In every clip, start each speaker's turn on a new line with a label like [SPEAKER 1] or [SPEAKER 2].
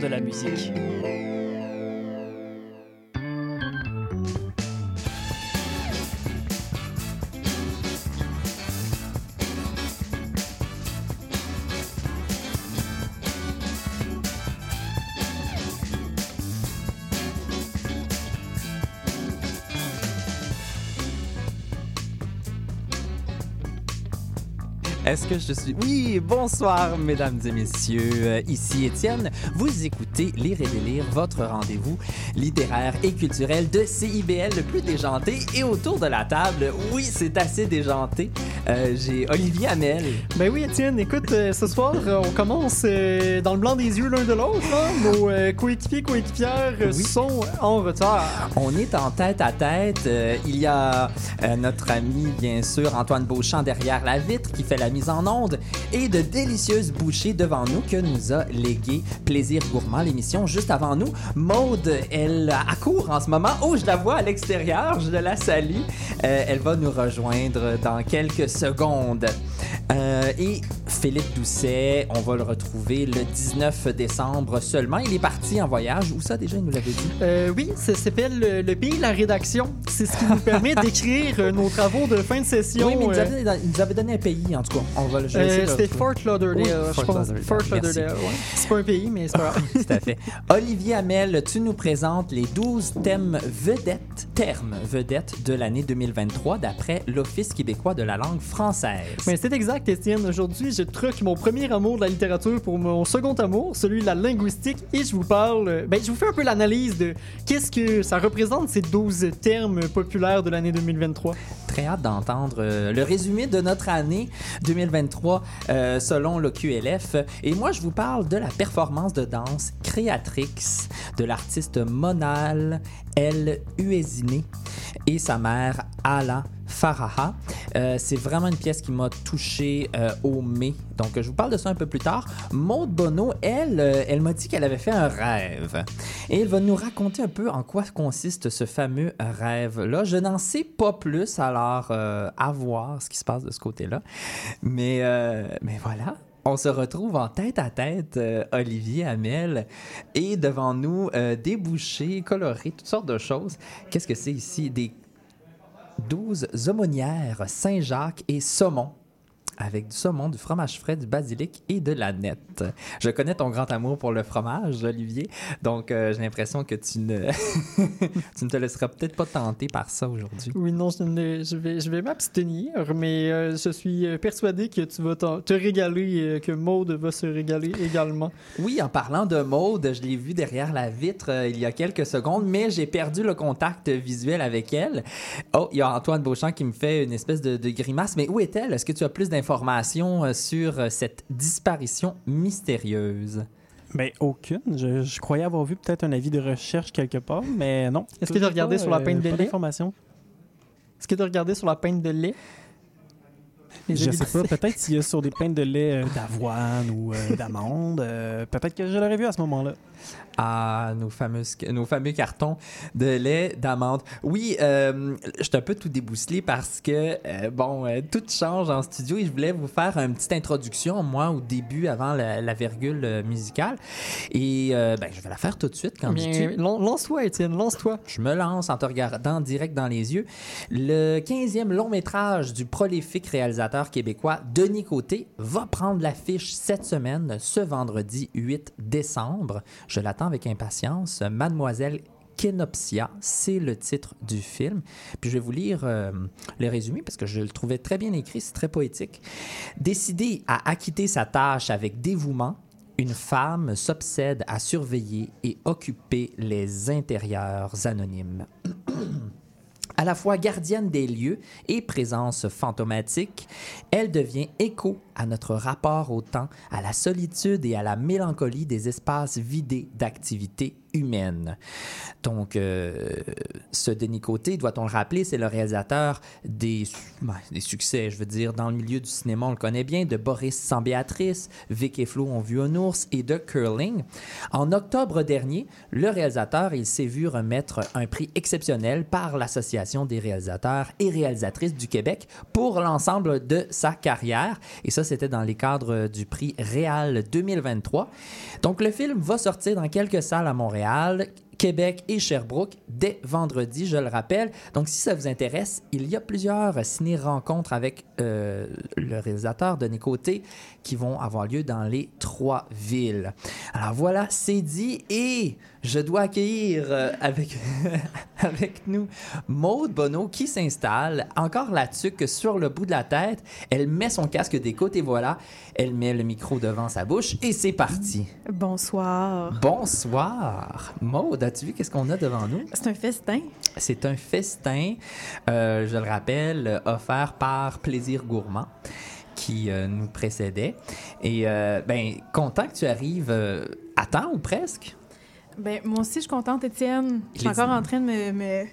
[SPEAKER 1] de la musique.
[SPEAKER 2] Oui, bonsoir, mesdames et messieurs. Euh, Ici Étienne. Vous écoutez Lire et délire, votre rendez-vous littéraire et culturel de CIBL le plus déjanté. Et autour de la table, oui, c'est assez déjanté. Euh, J'ai Olivier Hamel.
[SPEAKER 3] Ben oui, Étienne, écoute, euh, ce soir, euh, on commence euh, dans le blanc des yeux l'un de l'autre. hein. Nos coéquipiers, coéquipières
[SPEAKER 2] Oui.
[SPEAKER 3] sont en retard.
[SPEAKER 2] On est en tête à tête. Il y a notre ami, bien sûr, Antoine Beauchamp derrière la vitre qui fait la mise en onde et de délicieuses bouchées devant nous que nous a légué Plaisir Gourmand, l'émission juste avant nous. Maude, elle accourt en ce moment. Oh, je la vois à l'extérieur. Je la salue. Elle va nous rejoindre dans quelques secondes. Euh, et Philippe Doucet, on va le retrouver le 19 décembre seulement. Il est parti en voyage. Où ça déjà, il nous l'avait dit?
[SPEAKER 3] Euh, oui, ça s'appelle le, le pays de la rédaction. C'est ce qui nous permet d'écrire euh, nos travaux de fin de session.
[SPEAKER 2] Oui, mais il nous,
[SPEAKER 3] euh,
[SPEAKER 2] avait, il nous avait donné un pays, en tout cas. On va le
[SPEAKER 3] euh, C'était
[SPEAKER 2] le.
[SPEAKER 3] Fort Lauderdale,
[SPEAKER 2] Oui,
[SPEAKER 3] je
[SPEAKER 2] Fort
[SPEAKER 3] pense.
[SPEAKER 2] Lauderdale.
[SPEAKER 3] Fort. Lauderdale, ouais. C'est pas un pays, mais c'est pas grave.
[SPEAKER 2] Tout à fait. Olivier Hamel, tu nous présentes les 12 thèmes vedettes, termes vedettes de l'année 2023 d'après l'Office québécois de la langue française.
[SPEAKER 3] Mais c'est exact, Étienne. Aujourd'hui, je truque mon premier amour de la littérature pour mon second amour, celui de la linguistique, et je vous parle. euh, Ben, je vous fais un peu l'analyse de qu'est-ce que ça représente ces 12 termes populaires de l'année 2023.
[SPEAKER 2] Très hâte d'entendre euh, le résumé de notre année 2023 euh, selon le QLF. Et moi, je vous parle de la performance de danse Créatrix de l'artiste Monal El Uesine et sa mère Ala Faraha. Euh, c'est vraiment une pièce qui m'a touché euh, au mai. Donc, je vous parle de ça un peu plus tard. Maude Bono, elle, euh, elle m'a dit qu'elle avait fait un rêve. Et elle va nous raconter un peu en quoi consiste ce fameux rêve-là. Je n'en sais pas plus, alors à voir ce qui se passe de ce côté-là. Mais, mais voilà. On se retrouve en tête à tête, Olivier Hamel, et devant nous, euh, des bouchées toutes sortes de choses. Qu'est-ce que c'est ici? 12 aumônières Saint-Jacques et saumon. Avec du saumon, du fromage frais, du basilic et de la nette. Je connais ton grand amour pour le fromage, Olivier, donc euh, j'ai l'impression que tu ne, tu ne te laisseras peut-être pas tenter par ça aujourd'hui.
[SPEAKER 3] Oui, non, je, ne- je vais, je vais m'abstenir, mais euh, je suis euh, persuadé que tu vas te régaler, euh, que Maude va se régaler également.
[SPEAKER 2] Oui, en parlant de mode, je l'ai vue derrière la vitre euh, il y a quelques secondes, mais j'ai perdu le contact visuel avec elle. Oh, il y a Antoine Beauchamp qui me fait une espèce de, de grimace, mais où est-elle? Est-ce que tu as plus d'informations euh, sur euh, cette disparition mystérieuse?
[SPEAKER 4] Ben, aucune. Je, je croyais avoir vu peut-être un avis de recherche quelque part, mais non.
[SPEAKER 3] Est-ce que tu as regardé sur la
[SPEAKER 4] euh,
[SPEAKER 3] peine de lait?
[SPEAKER 4] d'informations.
[SPEAKER 3] Est-ce que tu as regardé sur la peinte de lait? Les
[SPEAKER 4] Je sais pas, peut-être s'il y a sur des peintes de lait euh, d'avoine ou euh, d'amande, euh, peut-être que je l'aurais vu à ce moment-là.
[SPEAKER 2] Ah, nos, fameuses, nos fameux cartons de lait d'amande. Oui, euh, je suis un peu tout débousselé parce que, euh, bon, euh, tout change en studio et je voulais vous faire une petite introduction, moi, au début, avant la, la virgule musicale. Et euh, ben, je vais la faire tout de suite quand
[SPEAKER 3] lan- lance-toi, Étienne, lance-toi.
[SPEAKER 2] Je me lance en te regardant direct dans les yeux. Le 15e long métrage du prolifique réalisateur québécois Denis Côté va prendre l'affiche cette semaine, ce vendredi 8 décembre. Je l'attends avec impatience. Mademoiselle Kenopsia, c'est le titre du film. Puis je vais vous lire euh, le résumé parce que je le trouvais très bien écrit, c'est très poétique. Décidée à acquitter sa tâche avec dévouement, une femme s'obsède à surveiller et occuper les intérieurs anonymes. À la fois gardienne des lieux et présence fantomatique, elle devient écho à notre rapport au temps, à la solitude et à la mélancolie des espaces vidés d'activités humaine. Donc, euh, ce Denis Côté, doit-on le rappeler, c'est le réalisateur des, ben, des succès, je veux dire, dans le milieu du cinéma, on le connaît bien, de Boris sans Béatrice, Vic et Flo ont vu un ours et de Curling. En octobre dernier, le réalisateur, il s'est vu remettre un prix exceptionnel par l'Association des réalisateurs et réalisatrices du Québec pour l'ensemble de sa carrière. Et ça, c'était dans les cadres du prix Réal 2023. Donc, le film va sortir dans quelques salles à Montréal. Québec et Sherbrooke dès vendredi, je le rappelle. Donc, si ça vous intéresse, il y a plusieurs ciné-rencontres avec euh, le réalisateur Denis Côté qui vont avoir lieu dans les trois villes. Alors voilà, c'est dit et je dois accueillir euh, avec, avec nous Maude Bonneau qui s'installe encore là-dessus que sur le bout de la tête. Elle met son casque d'écoute et voilà, elle met le micro devant sa bouche et c'est parti.
[SPEAKER 5] Bonsoir.
[SPEAKER 2] Bonsoir. Maude, as-tu vu qu'est-ce qu'on a devant nous?
[SPEAKER 5] C'est un festin.
[SPEAKER 2] C'est un festin, euh, je le rappelle, offert par Plaisir Gourmand qui euh, nous précédait. Et euh, ben, content que tu arrives euh, à temps ou presque?
[SPEAKER 5] Ben, moi aussi, je suis contente, Étienne. Je suis encore en train de me,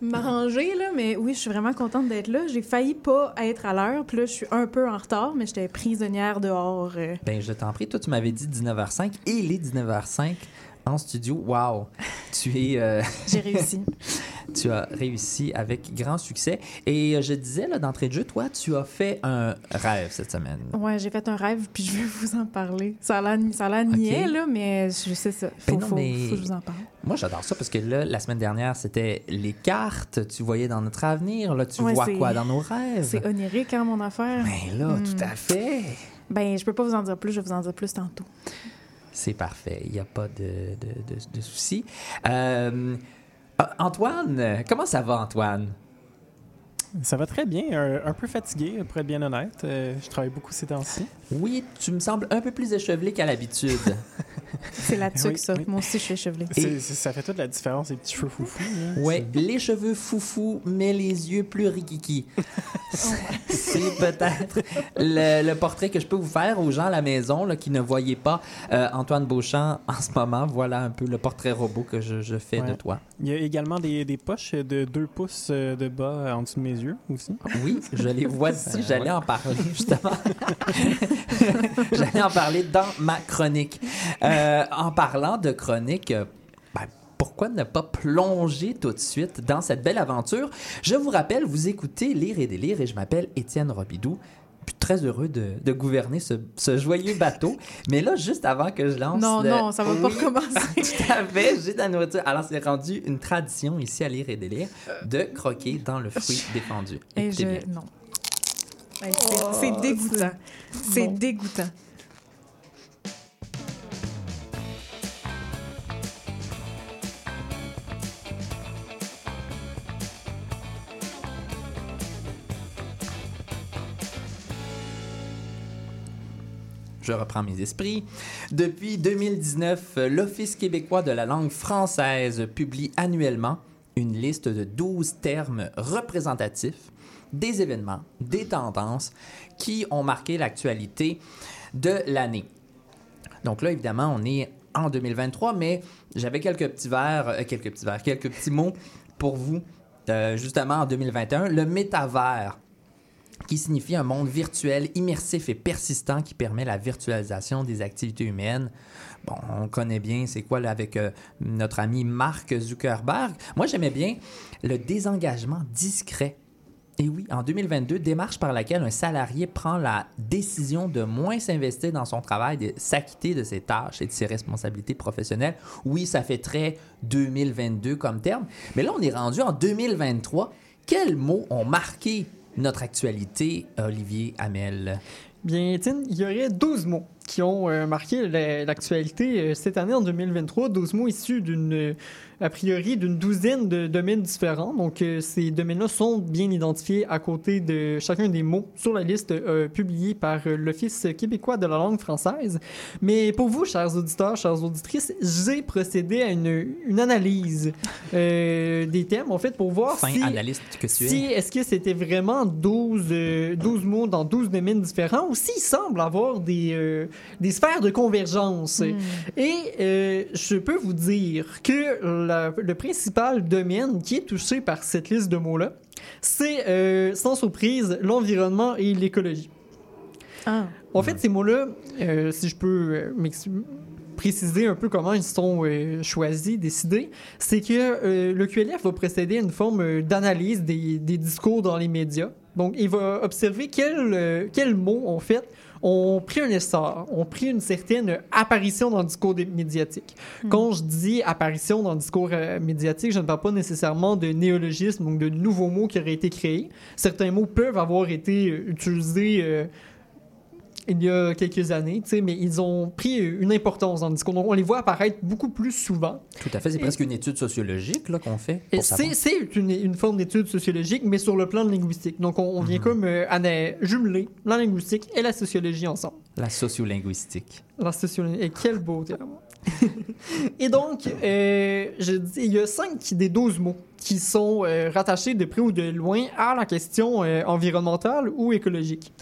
[SPEAKER 5] m'arranger, là, mais oui, je suis vraiment contente d'être là. J'ai failli pas être à l'heure, puis là, je suis un peu en retard, mais j'étais prisonnière dehors. euh.
[SPEAKER 2] Ben, je t'en prie. Toi, tu m'avais dit 19h05 et les 19h05 en studio. Wow! Tu es, euh,
[SPEAKER 5] J'ai réussi.
[SPEAKER 2] tu as réussi avec grand succès. Et euh, je disais là d'entrée de jeu, toi, tu as fait un rêve cette semaine.
[SPEAKER 5] Ouais, j'ai fait un rêve, puis je vais vous en parler. Ça a l'air, niais, là, mais je sais ça. Faut,
[SPEAKER 2] Ben non,
[SPEAKER 5] faut-
[SPEAKER 2] mais-
[SPEAKER 5] faut que je vous en parle.
[SPEAKER 2] Moi, j'adore ça parce que là, la semaine dernière, c'était les cartes. Tu voyais dans notre avenir. Là, tu
[SPEAKER 5] Ouais,
[SPEAKER 2] vois quoi dans nos rêves?
[SPEAKER 5] C'est onirique, hein, mon affaire?
[SPEAKER 2] Ben là,
[SPEAKER 5] Hmm.
[SPEAKER 2] tout à fait.
[SPEAKER 5] Ben, je peux pas vous en dire plus, je vais vous en dire plus tantôt.
[SPEAKER 2] C'est parfait. Il n'y a pas de, de, souci. Euh, Antoine, comment ça va, Antoine?
[SPEAKER 4] Ça va très bien, un, un peu fatigué, pour être bien honnête. Euh, je travaille beaucoup ces temps-ci.
[SPEAKER 2] Oui, tu me sembles un peu plus échevelé qu'à l'habitude.
[SPEAKER 5] C'est là-dessus
[SPEAKER 4] Oui,
[SPEAKER 5] que ça.
[SPEAKER 4] oui.
[SPEAKER 5] Moi aussi, je suis
[SPEAKER 4] c'est- ça fait toute la différence, les petits cheveux foufous. là.
[SPEAKER 2] ouais, les cheveux foufous, mais les yeux plus rikiki. C'est peut-être le, le portrait que je peux vous faire aux gens à la maison là, qui ne voyaient pas euh, Antoine Beauchamp en ce moment. Voilà un peu le portrait robot que je, je fais de toi.
[SPEAKER 4] Il y a également des, des poches de 2 pouces euh, de bas en dessous de mes yeux aussi.
[SPEAKER 2] Oui, je les vois ici.
[SPEAKER 4] Euh,
[SPEAKER 2] J'allais en parler, justement. J'allais en parler dans ma chronique. Euh, en parlant de chronique, euh, ben, pourquoi ne pas plonger tout de suite dans cette belle aventure? Je vous rappelle, vous écoutez Lire et délire et je m'appelle Étienne Robidoux. Très heureux de, de gouverner ce, ce joyeux bateau. Mais là, juste avant que je lance.
[SPEAKER 5] Non,
[SPEAKER 2] le-
[SPEAKER 5] non, ça va pas
[SPEAKER 2] Oui,
[SPEAKER 5] recommencer.
[SPEAKER 2] tout à fait, j'ai de la nourriture. Alors, c'est rendu une tradition ici à Lire et délire de croquer dans le fruit défendu.
[SPEAKER 5] Et
[SPEAKER 2] Écoutez
[SPEAKER 5] je...
[SPEAKER 2] bien.
[SPEAKER 5] Non. C'est- c'est dégoûtant. C'est
[SPEAKER 3] bon.
[SPEAKER 5] dégoûtant.
[SPEAKER 2] Je reprends mes esprits. Depuis 2019, l'Office québécois de la langue française publie annuellement une liste de 12 termes représentatifs des événements, des tendances qui ont marqué l'actualité de l'année. Donc là, évidemment, on est en 2023, mais j'avais quelques petits vers, euh, quelques petits vers, quelques petits mots pour vous, euh, justement en 2021. Le métavers, qui signifie un monde virtuel, immersif et persistant qui permet la virtualisation des activités humaines. Bon, on connaît bien c'est quoi là, avec euh, notre ami Mark Zuckerberg. Moi, j'aimais bien le désengagement discret. Et oui, en 2022, démarche par laquelle un salarié prend la décision de moins s'investir dans son travail, de s'acquitter de ses tâches et de ses responsabilités professionnelles. Oui, ça fait très 2022 comme terme, mais là, on est rendu en 2023. Quels mots ont marqué notre actualité, Olivier Hamel?
[SPEAKER 3] Bien, Étienne, il y aurait 12 mots qui ont euh, marqué la- l'actualité euh, cette année en 2023. 12 mots issus d'une a priori d'une douzaine de domaines différents. Donc, euh, ces domaines-là sont bien identifiés à côté de chacun des mots sur la liste euh, publiée par euh, l'Office québécois de la langue française. Mais pour vous, chers auditeurs, chères auditrices, j'ai procédé à une, une analyse euh, des thèmes, en fait, pour voir
[SPEAKER 2] Fin
[SPEAKER 3] si...
[SPEAKER 2] analyste que tu
[SPEAKER 3] Si,
[SPEAKER 2] es.
[SPEAKER 3] est-ce que c'était vraiment 12, euh, 12 mots dans 12 domaines différents ou s'il semble avoir des, euh, des sphères de convergence?
[SPEAKER 5] Hmm.
[SPEAKER 3] Et euh, je peux vous dire que le principal domaine qui est touché par cette liste de mots-là, c'est euh, sans surprise l'environnement et l'écologie.
[SPEAKER 5] Ah.
[SPEAKER 3] En fait, ces mots-là, euh, si je peux euh, préciser un peu comment ils sont euh, choisis, décidés, c'est que le QLF va procéder à une forme d'analyse des, des discours dans les médias. Donc, il va observer quels quels mots, en fait, ont pris un essor, ont pris une certaine apparition dans le discours médiatique. Quand je dis apparition dans le discours euh, médiatique, je ne parle pas nécessairement de néologisme, donc de nouveaux mots qui auraient été créés. Certains mots peuvent avoir été euh, utilisés euh, il y a quelques années, tu sais, mais ils ont pris une importance dans le discours. Donc, on les voit apparaître beaucoup plus souvent.
[SPEAKER 2] Tout à fait. C'est presque une étude sociologique là, qu'on fait.
[SPEAKER 3] C'est une, une forme d'étude sociologique, mais sur le plan linguistique. Donc, on, on vient
[SPEAKER 2] Mhm.
[SPEAKER 3] comme euh, jumeler la linguistique et la sociologie ensemble.
[SPEAKER 2] La sociolinguistique.
[SPEAKER 3] La sociologie. Et quel beau terme. et donc, euh, je dis, il y a cinq des 12 mots qui sont euh, rattachés de près ou de loin à la question euh, environnementale ou écologique.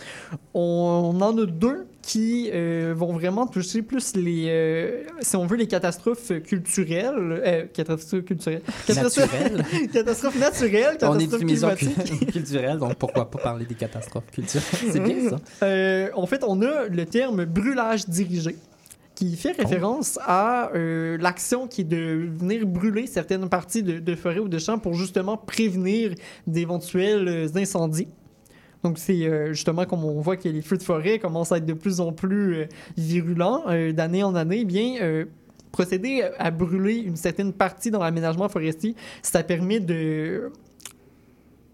[SPEAKER 3] On, en a deux qui vont vraiment toucher plus les, si on veut, les catastrophes culturelles, catastrophes culturelles, catastrophes,
[SPEAKER 2] Naturel.
[SPEAKER 3] catastrophes naturelles,
[SPEAKER 2] On est
[SPEAKER 3] catastrophes
[SPEAKER 2] une maison
[SPEAKER 3] climatiques.
[SPEAKER 2] culturelle, donc pourquoi pas parler des catastrophes culturelles? C'est bien ça.
[SPEAKER 3] En fait, on a le terme brûlage dirigé qui fait référence à euh, l'action qui est de venir brûler certaines parties de, de forêt ou de champs pour justement prévenir d'éventuels euh, incendies. Donc c'est euh, justement comme on voit que les feux de forêt commencent à être de plus en plus virulents d'année en année, eh bien procéder à brûler une certaine partie dans l'aménagement forestier, ça permet de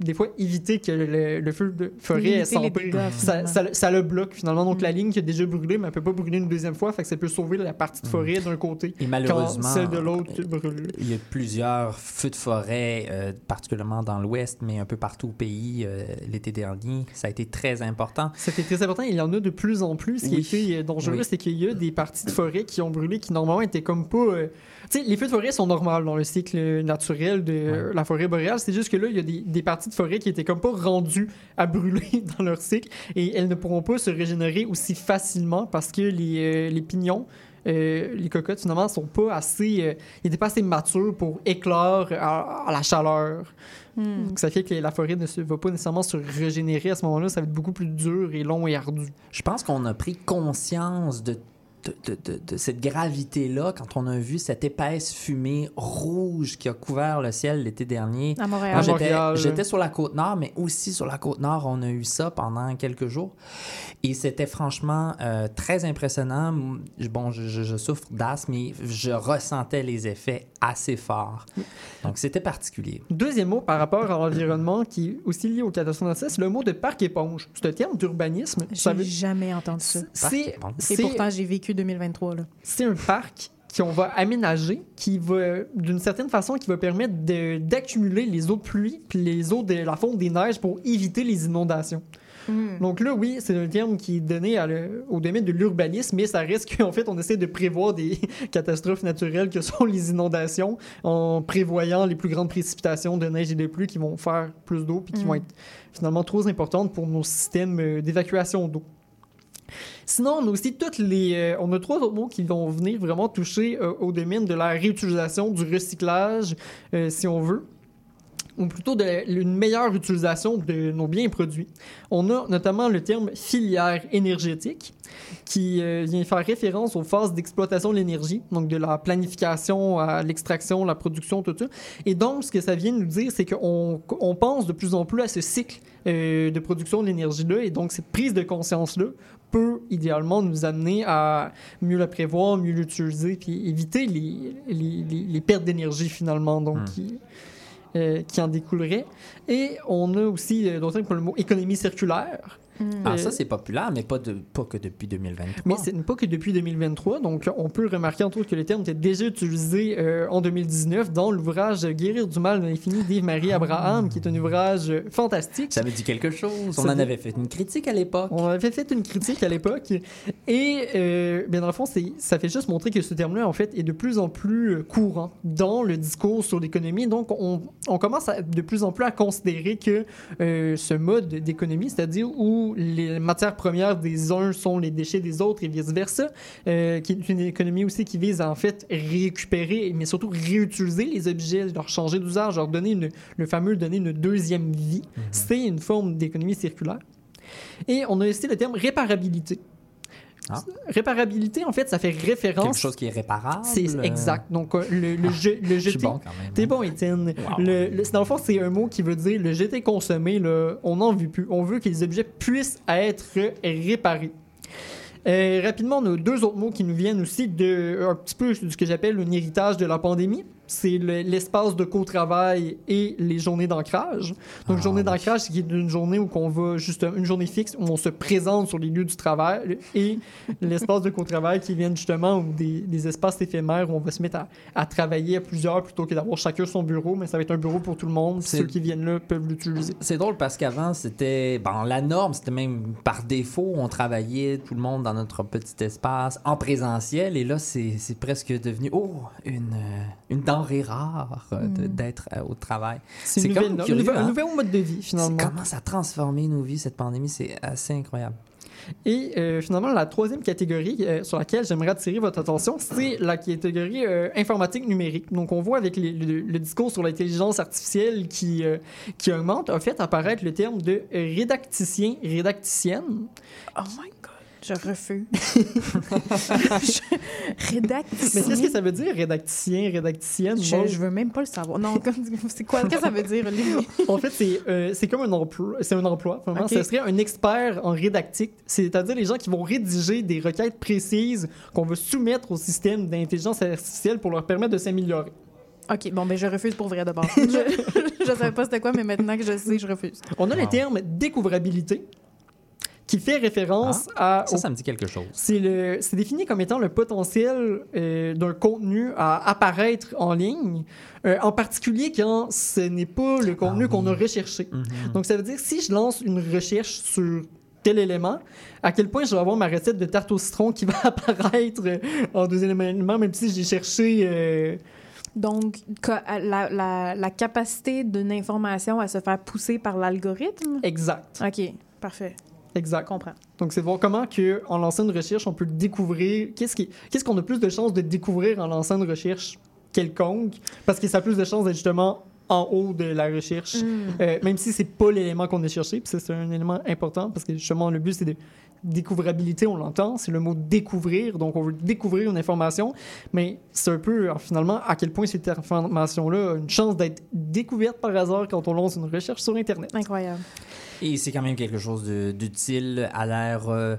[SPEAKER 3] des fois éviter que le, le feu de forêt s'empire. Ça,
[SPEAKER 5] finalement.
[SPEAKER 3] ça, ça le bloque finalement. Donc
[SPEAKER 5] Mm.
[SPEAKER 3] la ligne qui a déjà brûlé, mais elle peut pas brûler une deuxième fois, fait que ça peut sauver la partie de forêt d'un côté
[SPEAKER 2] Et
[SPEAKER 3] quand
[SPEAKER 2] malheureusement,
[SPEAKER 3] celle de l'autre brûle.
[SPEAKER 2] il y a plusieurs feux de forêt, euh, particulièrement dans l'Ouest, mais un peu partout au pays euh, l'été dernier. Ça a été très important.
[SPEAKER 3] C'était très important. Il y en a de plus en plus. Ce qui
[SPEAKER 2] Oui.
[SPEAKER 3] était euh, dangereux,
[SPEAKER 2] Oui.
[SPEAKER 3] c'est qu'il y a des parties de forêt qui ont brûlé qui normalement étaient comme pas. euh, Tu sais, les feux de forêt sont normaux dans le cycle naturel de euh, la forêt boréale. C'est juste que là, il y a des, des parties de forêt qui étaient comme pas rendues à brûler dans leur cycle et elles ne pourront pas se régénérer aussi facilement parce que les, euh, les pignons. euh, les cocottes, finalement, sont pas assez, euh, ils étaient pas assez matures pour éclore à, à la chaleur.
[SPEAKER 5] Hmm.
[SPEAKER 3] Donc, ça fait que la forêt ne se, va pas nécessairement se régénérer à ce moment-là. Ça va être beaucoup plus dur et long et ardu.
[SPEAKER 2] Je pense qu'on a pris conscience de, de, de- de- de cette gravité-là quand on a vu cette épaisse fumée rouge qui a couvert le ciel l'été dernier.
[SPEAKER 5] À Montréal.
[SPEAKER 2] J'étais-
[SPEAKER 3] Montréal.
[SPEAKER 2] J'étais sur la côte nord, mais aussi sur la côte nord, on a eu ça pendant quelques jours. Et c'était franchement euh, très impressionnant. Bon, je, je- je souffre d'asthme, mais je ressentais les effets assez forts. Donc, c'était particulier.
[SPEAKER 3] Deuxième mot par rapport à l'environnement qui est aussi lié aux catastrophes naturelles, c'est le mot de parc éponge. C'est un terme d'urbanisme.
[SPEAKER 5] J'ai
[SPEAKER 3] veut-
[SPEAKER 5] jamais entendu ça.
[SPEAKER 3] C'est.
[SPEAKER 5] Et
[SPEAKER 3] c'est-
[SPEAKER 5] pourtant, j'ai vécu 2023, là.
[SPEAKER 3] c'est un parc qu'on va aménager, qui va, d'une certaine façon, qui va permettre d'accumuler les eaux de pluie puis les eaux de la fonte des neiges pour éviter les inondations.
[SPEAKER 5] Hmm.
[SPEAKER 3] Donc là, oui, c'est un terme qui est donné à le- au domaine de l'urbanisme, mais ça reste qu'en fait, on essaie de prévoir des catastrophes naturelles que sont les inondations en prévoyant les plus grandes précipitations de neige et de pluie qui vont faire plus d'eau puis qui
[SPEAKER 5] Mm.
[SPEAKER 3] vont être finalement trop importantes pour nos systèmes euh, d'évacuation d'eau. Sinon, on a aussi toutes les. euh, on a trois autres mots qui vont venir vraiment toucher euh, au domaine de la réutilisation, du recyclage, euh, si on veut, ou plutôt de une meilleure utilisation de nos biens et produits. On a notamment le terme filière énergétique qui euh, vient faire référence aux phases d'exploitation de l'énergie, donc de la planification à l'extraction, la production, tout ça. Et donc, ce que ça vient nous dire, c'est qu'on on pense de plus en plus à ce cycle euh, de production de l'énergie-là, et donc cette prise de conscience-là peut idéalement nous amener à mieux la prévoir, mieux l'utiliser, puis éviter les, les, les- les pertes d'énergie finalement, donc
[SPEAKER 2] Hmm.
[SPEAKER 3] qui, euh, qui en découleraient. Et on a aussi euh, d'autres comme le mot économie circulaire,
[SPEAKER 2] Ah,
[SPEAKER 3] Euh,
[SPEAKER 2] ça, c'est populaire, mais pas, de, pas que depuis 2023.
[SPEAKER 3] Mais ce n'est pas que depuis 2023, donc on peut remarquer entre autres que le terme était déjà utilisé euh, en 2019 dans l'ouvrage Guérir du mal de l'infini d'Yves-Marie Abraham, qui est un ouvrage euh, fantastique.
[SPEAKER 2] Ça me dit quelque chose.
[SPEAKER 3] Ça
[SPEAKER 2] On en
[SPEAKER 3] dit-
[SPEAKER 2] avait fait une critique à l'époque.
[SPEAKER 3] On avait fait une critique à l'époque et euh, bien dans le fond, c'est- ça fait juste montrer que ce terme-là en fait est de plus en plus courant dans le discours sur l'économie. Donc on, on commence à- de plus en plus à considérer que euh, ce mode d'économie, c'est-à-dire où les matières premières des uns sont les déchets des autres et vice-versa, euh, qui est une économie aussi qui vise à en fait récupérer, mais surtout réutiliser les objets, leur changer d'usage, leur donner une, le fameux donner une deuxième vie. C'est une forme d'économie circulaire. Et on a aussi le terme réparabilité.
[SPEAKER 2] Ah.
[SPEAKER 3] Réparabilité, en fait, ça fait
[SPEAKER 2] Quelque
[SPEAKER 3] référence.
[SPEAKER 2] chose qui est réparable.
[SPEAKER 3] C'est exact. Donc, euh, le, le, je- le
[SPEAKER 2] Je
[SPEAKER 3] jeter.
[SPEAKER 2] bon quand même.
[SPEAKER 3] T'es bon, Étienne.
[SPEAKER 2] Wow.
[SPEAKER 3] Le, le- dans le fond, c'est un mot qui veut dire le jeter consommé. Là, on n'en veut plus. On veut que les objets puissent être réparés. Euh, rapidement, on a deux autres mots qui nous viennent aussi de un petit peu de ce que j'appelle un héritage de la pandémie. C'est le- l'espace de co-travail et les journées d'ancrage. Donc,
[SPEAKER 2] Ah,
[SPEAKER 3] journée d'ancrage, c'est une journée où on va juste une journée fixe où on se présente sur les lieux du travail et l'espace de co-travail qui viennent justement ou des, des espaces éphémères où on va se mettre à, à travailler à plusieurs plutôt que d'avoir chacun son bureau, mais ça va être un bureau pour tout le monde. Ceux qui viennent là peuvent l'utiliser.
[SPEAKER 2] C'est drôle parce qu'avant, c'était. Bon, la norme, c'était même par défaut, on travaillait tout le monde dans notre petit espace en présentiel. Et là, c'est presque devenu, oh, une, euh, une denrée rare euh, de- d'être euh, au travail.
[SPEAKER 3] C'est
[SPEAKER 2] C'est
[SPEAKER 3] une nouvelle
[SPEAKER 2] curieux,
[SPEAKER 3] un nouvel-
[SPEAKER 2] hein?
[SPEAKER 3] un nouvel mode de vie finalement.
[SPEAKER 2] Comment ça a transformé nos vies, cette pandémie, c'est assez incroyable.
[SPEAKER 3] Et euh, finalement, la troisième catégorie euh, sur laquelle j'aimerais attirer votre attention, c'est la catégorie euh, informatique numérique. Donc, on voit avec les- le, le discours sur l'intelligence artificielle qui, qui augmente, a fait apparaître le terme de rédacticien, rédacticienne.
[SPEAKER 5] Oh my je refuse. Je- Rédacticien.
[SPEAKER 3] Mais qu'est-ce que ça veut dire, rédacticien, rédacticienne?
[SPEAKER 5] Je, je veux même pas le savoir. Non, comme- c'est quoi? Qu'est-ce que ça veut dire, Olivier?
[SPEAKER 3] En fait, c'est euh, c'est comme un emploi. C'est un emploi. Vraiment,
[SPEAKER 5] Ok.
[SPEAKER 3] ça serait un expert en rédactique, c'est-à-dire les gens qui vont rédiger des requêtes précises qu'on veut soumettre au système d'intelligence artificielle pour leur permettre de s'améliorer.
[SPEAKER 5] OK, bon, ben je refuse pour vrai d'abord. Je, je savais pas c'était quoi, mais maintenant que je sais, je refuse.
[SPEAKER 3] On a le
[SPEAKER 2] Wow.
[SPEAKER 3] terme découvrabilité qui fait référence à.
[SPEAKER 2] Ça,
[SPEAKER 3] au-
[SPEAKER 2] ça me dit quelque chose.
[SPEAKER 3] C'est le- c'est défini comme étant le potentiel euh, d'un contenu à apparaître en ligne, euh, en particulier quand ce n'est pas le contenu
[SPEAKER 2] Ah
[SPEAKER 3] qu'on a recherché.
[SPEAKER 2] Mhm.
[SPEAKER 3] Donc, ça veut dire si je lance une recherche sur tel élément, à quel point je vais avoir ma recette de tarte au citron qui va apparaître euh, en deuxième élément, même si j'ai cherché. euh,
[SPEAKER 5] Donc, ca- la, la, la capacité d'une information à se faire pousser par l'algorithme?
[SPEAKER 3] exact.
[SPEAKER 5] OK, parfait. Je
[SPEAKER 3] Exact.
[SPEAKER 5] comprends.
[SPEAKER 3] Donc, c'est de voir comment, que, en lançant une recherche, on peut découvrir. Qu'est-ce qui- qu'est-ce qu'on a plus de chances de découvrir en lançant une recherche quelconque? Parce que ça a plus de chances d'être justement en haut de la recherche. Euh, même si c'est pas l'élément qu'on a cherché, puis c'est un élément important parce que justement le but c'est de découvrabilité, on l'entend, c'est le mot découvrir, donc on veut découvrir une information, mais c'est un peu euh, finalement à quel point cette information-là a une chance d'être découverte par hasard quand on lance une recherche sur Internet.
[SPEAKER 5] Incroyable.
[SPEAKER 2] Et c'est quand même quelque chose d'utile à l'ère euh,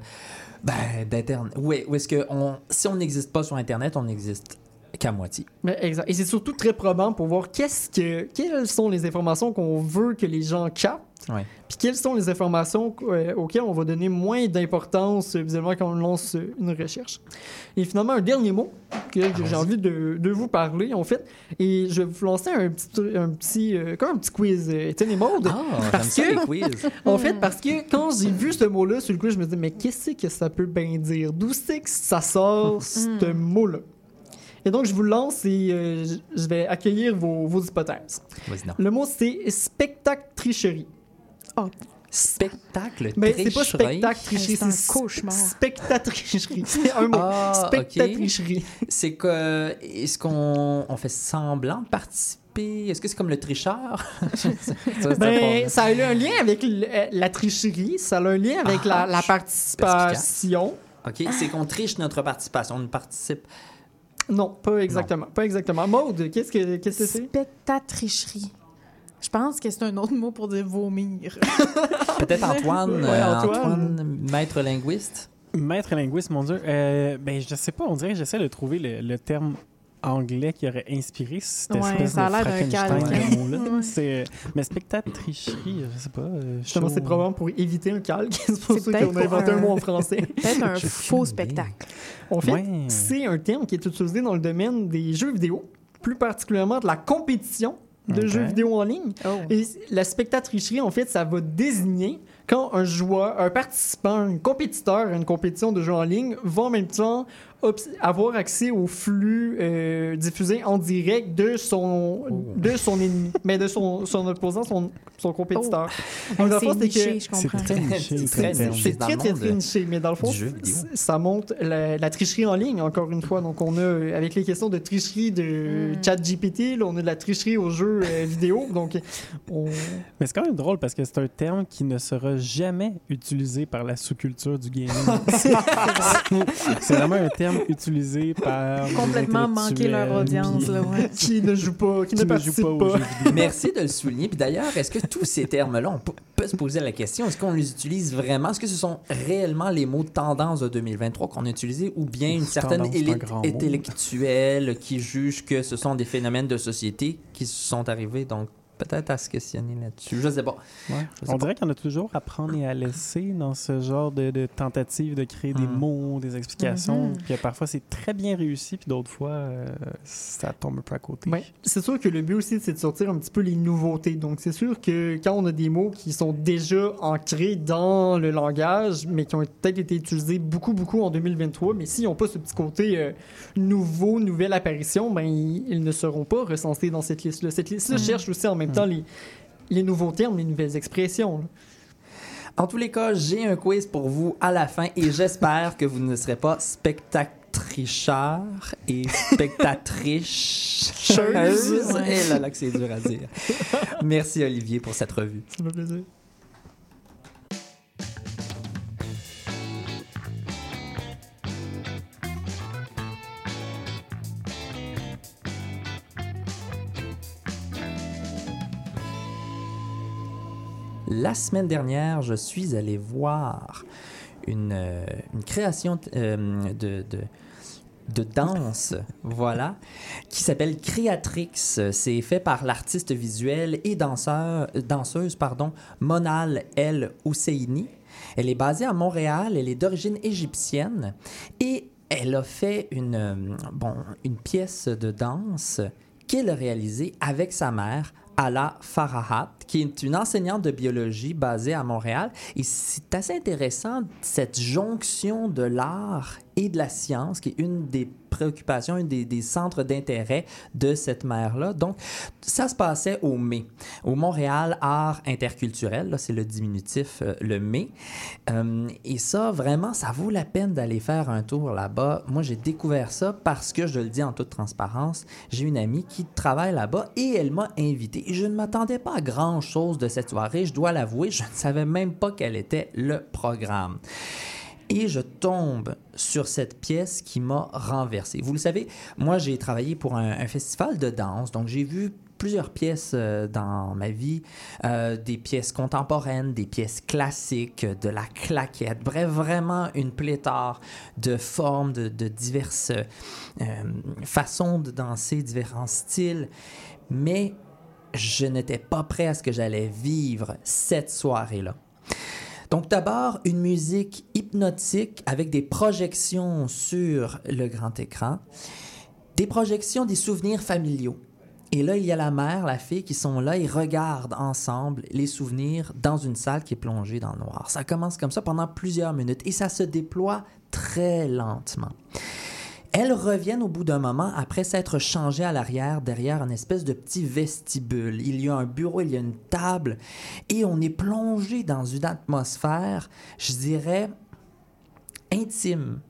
[SPEAKER 2] ben, d'Internet. Oui, où est-ce que si on n'existe pas sur Internet, on n'existe qu'à moitié.
[SPEAKER 3] Exact. Et c'est surtout très probant pour voir qu'est-ce que, quelles sont les informations qu'on veut que les gens captent,
[SPEAKER 2] Ouais.
[SPEAKER 3] puis quelles sont les informations euh, auxquelles on va donner moins d'importance euh, visuellement quand on lance euh, une recherche? Et finalement, un dernier mot que j'ai envie de, de vous parler, en fait, et je vais vous lancer un petit, un petit, euh, comme un petit quiz, Étienne et.
[SPEAKER 2] Ah,
[SPEAKER 3] Parce
[SPEAKER 2] ça
[SPEAKER 3] que-
[SPEAKER 2] les quiz.
[SPEAKER 3] En fait, parce que quand j'ai vu ce mot-là, sur le coup, je me dis, mais qu'est-ce que ça peut bien dire? D'où c'est que ça sort, ce mot-là? Et donc, je vous lance et euh, je- vais accueillir vos, vos hypothèses. Le mot, c'est spectacle-tricherie.
[SPEAKER 2] Spectacle,
[SPEAKER 3] Mais c'est pas
[SPEAKER 2] tricherie?
[SPEAKER 3] spectacle-tricherie,
[SPEAKER 5] C'est un cauchemar.
[SPEAKER 3] spectatricherie. C'est un mot.
[SPEAKER 2] Ah,
[SPEAKER 3] Spectatricherie.
[SPEAKER 2] C'est que est-ce qu'on on fait semblant de participer? Est-ce que c'est comme le tricheur? Ça, c'est
[SPEAKER 3] Ben, ça a un lien avec le- euh, la tricherie, ça a un lien avec la,
[SPEAKER 2] Ah,
[SPEAKER 3] la participation.
[SPEAKER 2] Ok, c'est qu'on triche notre participation, on participe.
[SPEAKER 3] Non, pas exactement. Pas exactement. Maude, qu'est-ce que qu'est-ce que c'est?
[SPEAKER 5] Spectatricherie. Je pense que c'est un autre mot pour dire vomir.
[SPEAKER 2] Peut-être Antoine,
[SPEAKER 3] Ouais,
[SPEAKER 2] euh,
[SPEAKER 3] Antoine.
[SPEAKER 2] Antoine, maître linguiste.
[SPEAKER 4] Maître linguiste, mon Dieu. Euh, ben, je sais pas, on dirait que j'essaie de trouver le, le terme anglais qui aurait inspiré cette
[SPEAKER 5] Ouais,
[SPEAKER 4] espèce
[SPEAKER 5] ça a
[SPEAKER 4] de
[SPEAKER 5] calque.
[SPEAKER 4] C'est- Mais spectatricherie, je sais pas. euh,
[SPEAKER 3] Justement,
[SPEAKER 4] show-
[SPEAKER 3] c'est probablement pour éviter un calque. c'est pour ça
[SPEAKER 5] peut-être
[SPEAKER 3] qu'on a inventé un mot en français.
[SPEAKER 5] Peut-être un faux spectacle.
[SPEAKER 3] En fait,
[SPEAKER 4] Ouais.
[SPEAKER 3] c'est un terme qui est utilisé dans le domaine des jeux vidéo, plus particulièrement de la compétition de jeux vidéo en ligne.
[SPEAKER 5] Oh.
[SPEAKER 3] Et la spectatricherie, en fait, ça va désigner quand un joueur, un participant, un compétiteur à une compétition de jeux en ligne va en même temps avoir accès au flux euh, diffusé en direct de son,
[SPEAKER 2] Oh.
[SPEAKER 3] de son ennemi, mais de son, son opposant, son, son compétiteur.
[SPEAKER 5] Hey,
[SPEAKER 3] Donc, dans le
[SPEAKER 5] c'est
[SPEAKER 3] fond, c'est
[SPEAKER 5] niché,
[SPEAKER 3] que-
[SPEAKER 5] je
[SPEAKER 4] C'est
[SPEAKER 5] comprends.
[SPEAKER 4] très niché,
[SPEAKER 2] C'est
[SPEAKER 4] très
[SPEAKER 2] très
[SPEAKER 3] très, niché, mais dans le fond, ça montre la, la tricherie en ligne, encore une fois. Donc, on a, euh, avec les questions de tricherie de
[SPEAKER 5] Mm.
[SPEAKER 3] chat GPT, là, on a de la tricherie aux jeux euh, vidéo. Donc, on...
[SPEAKER 4] Mais c'est quand même drôle parce que c'est un terme qui ne sera jamais utilisé par la sous-culture du gaming. c'est vraiment un terme utilisé par.
[SPEAKER 5] Complètement manqué leur audience,
[SPEAKER 4] puis
[SPEAKER 5] là, ouais.
[SPEAKER 3] qui ne joue pas, qui,
[SPEAKER 4] Qui
[SPEAKER 3] ne
[SPEAKER 4] ne joue
[SPEAKER 3] participe
[SPEAKER 4] pas aux
[SPEAKER 3] pas.
[SPEAKER 4] jeux vidéo.
[SPEAKER 2] Merci de le souligner. Puis d'ailleurs, est-ce que tous ces termes-là, on peut, se poser la question, est-ce qu'on les utilise vraiment? Est-ce que ce sont réellement les mots de tendance de 2023 qu'on a utilisés ou bien une certaine
[SPEAKER 4] Tendance, c'est un
[SPEAKER 2] élite
[SPEAKER 4] mot.
[SPEAKER 2] intellectuelle qui juge que ce sont des phénomènes de société qui se sont arrivés? Donc, peut-être à se questionner là-dessus. Je sais pas.
[SPEAKER 4] Ouais.
[SPEAKER 2] Je sais
[SPEAKER 4] On
[SPEAKER 2] pas.
[SPEAKER 4] dirait en a toujours à prendre et à laisser dans ce genre de, de tentative de créer des
[SPEAKER 2] Mm.
[SPEAKER 4] mots, des explications. Puis euh, parfois c'est très bien réussi, puis d'autres fois euh, ça tombe un peu à côté.
[SPEAKER 3] Ouais. C'est sûr que le but aussi, c'est de sortir un petit peu les nouveautés. Donc, c'est sûr que quand on a des mots qui sont déjà ancrés dans le langage, mais qui ont peut-être été utilisés beaucoup, beaucoup en 2023, mais s'ils n'ont pas ce petit côté euh, nouveau, nouvelle apparition, ben, ils, ils ne seront pas recensés dans cette liste-là. Cette liste-là
[SPEAKER 5] Mhm.
[SPEAKER 3] cherche aussi en même les, les nouveaux termes, les nouvelles expressions. là.
[SPEAKER 2] En tous les cas, j'ai un quiz pour vous à la fin et j'espère que vous ne serez pas spectatricheur et spectatricheuse.
[SPEAKER 5] Ouais.
[SPEAKER 2] Et là, là que c'est dur à dire. Merci Olivier pour cette revue.
[SPEAKER 3] Ça me plaisir.
[SPEAKER 2] La semaine dernière, je suis allé voir une, euh, une création euh, de, de, de danse, voilà, qui s'appelle Creatrix. C'est fait par l'artiste visuel et danseur, danseuse pardon, Monal El Husseini. Elle est basée à Montréal, elle est d'origine égyptienne et elle a fait une, euh, bon, une pièce de danse qu'elle a réalisée avec sa mère, Ala Farahat, qui est une enseignante de biologie basée à Montréal. Et c'est assez intéressant, cette jonction de l'art et de la science, qui est une des préoccupations, une des, centres d'intérêt de cette mère-là. Donc, ça se passait au mai, au Montréal Art Interculturel, là, c'est le diminutif, euh, le mai. Euh, et ça, vraiment, ça vaut la peine d'aller faire un tour là-bas. Moi, j'ai découvert ça parce que, je le dis en toute transparence, j'ai une amie qui travaille là-bas et elle m'a invité. Et je ne m'attendais pas à grand-chose de cette soirée, je dois l'avouer, je ne savais même pas quel était le programme. Et je tombe sur cette pièce qui m'a renversé. Vous le savez, moi j'ai travaillé pour un, festival de danse, donc j'ai vu plusieurs pièces euh, dans ma vie, euh, des pièces contemporaines, des pièces classiques, de la claquette, bref, vraiment une pléthore de formes, de, de diverses euh, façons de danser, différents styles, mais je n'étais pas prêt à ce que j'allais vivre cette soirée-là. Donc d'abord, une musique hypnotique avec des projections sur le grand écran, des projections des souvenirs familiaux. Et là, il y a la mère, la fille qui sont là et regardent ensemble les souvenirs dans une salle qui est plongée dans le noir. Ça commence comme ça pendant plusieurs minutes et ça se déploie très lentement. Elles reviennent au bout d'un moment après s'être changées à l'arrière derrière une espèce de petit vestibule. Il y a un bureau, il y a une table et on est plongé dans une atmosphère, je dirais, intime.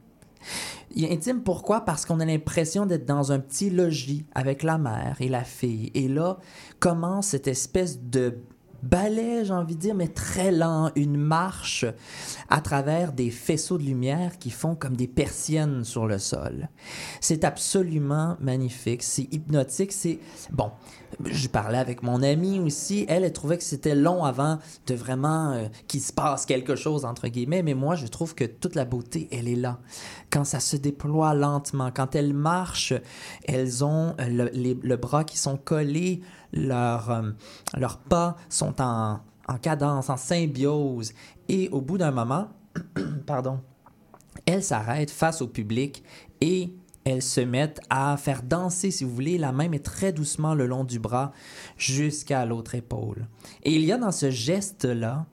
[SPEAKER 2] Intime pourquoi? Parce qu'on a l'impression d'être dans un petit logis avec la mère et la fille. Et là commence cette espèce de ballet, j'ai envie de dire, mais très lent, une marche à travers des faisceaux de lumière qui font comme des persiennes sur le sol. C'est absolument magnifique, c'est hypnotique, c'est... Bon, je parlais avec mon amie aussi, elle, trouvait que c'était long avant de vraiment euh, qu'il se passe quelque chose, entre guillemets, mais moi, je trouve que toute la beauté, elle est là. Quand ça se déploie lentement, quand elles marchent, elles ont euh, le, les- le bras qui sont collés, leurs euh, leurs pas sont en, en cadence, en symbiose, et au bout d'un moment, pardon, elles s'arrêtent face au public et elles se mettent à faire danser, si vous voulez, la main, mais très doucement le long du bras jusqu'à l'autre épaule. Et il y a dans ce geste-là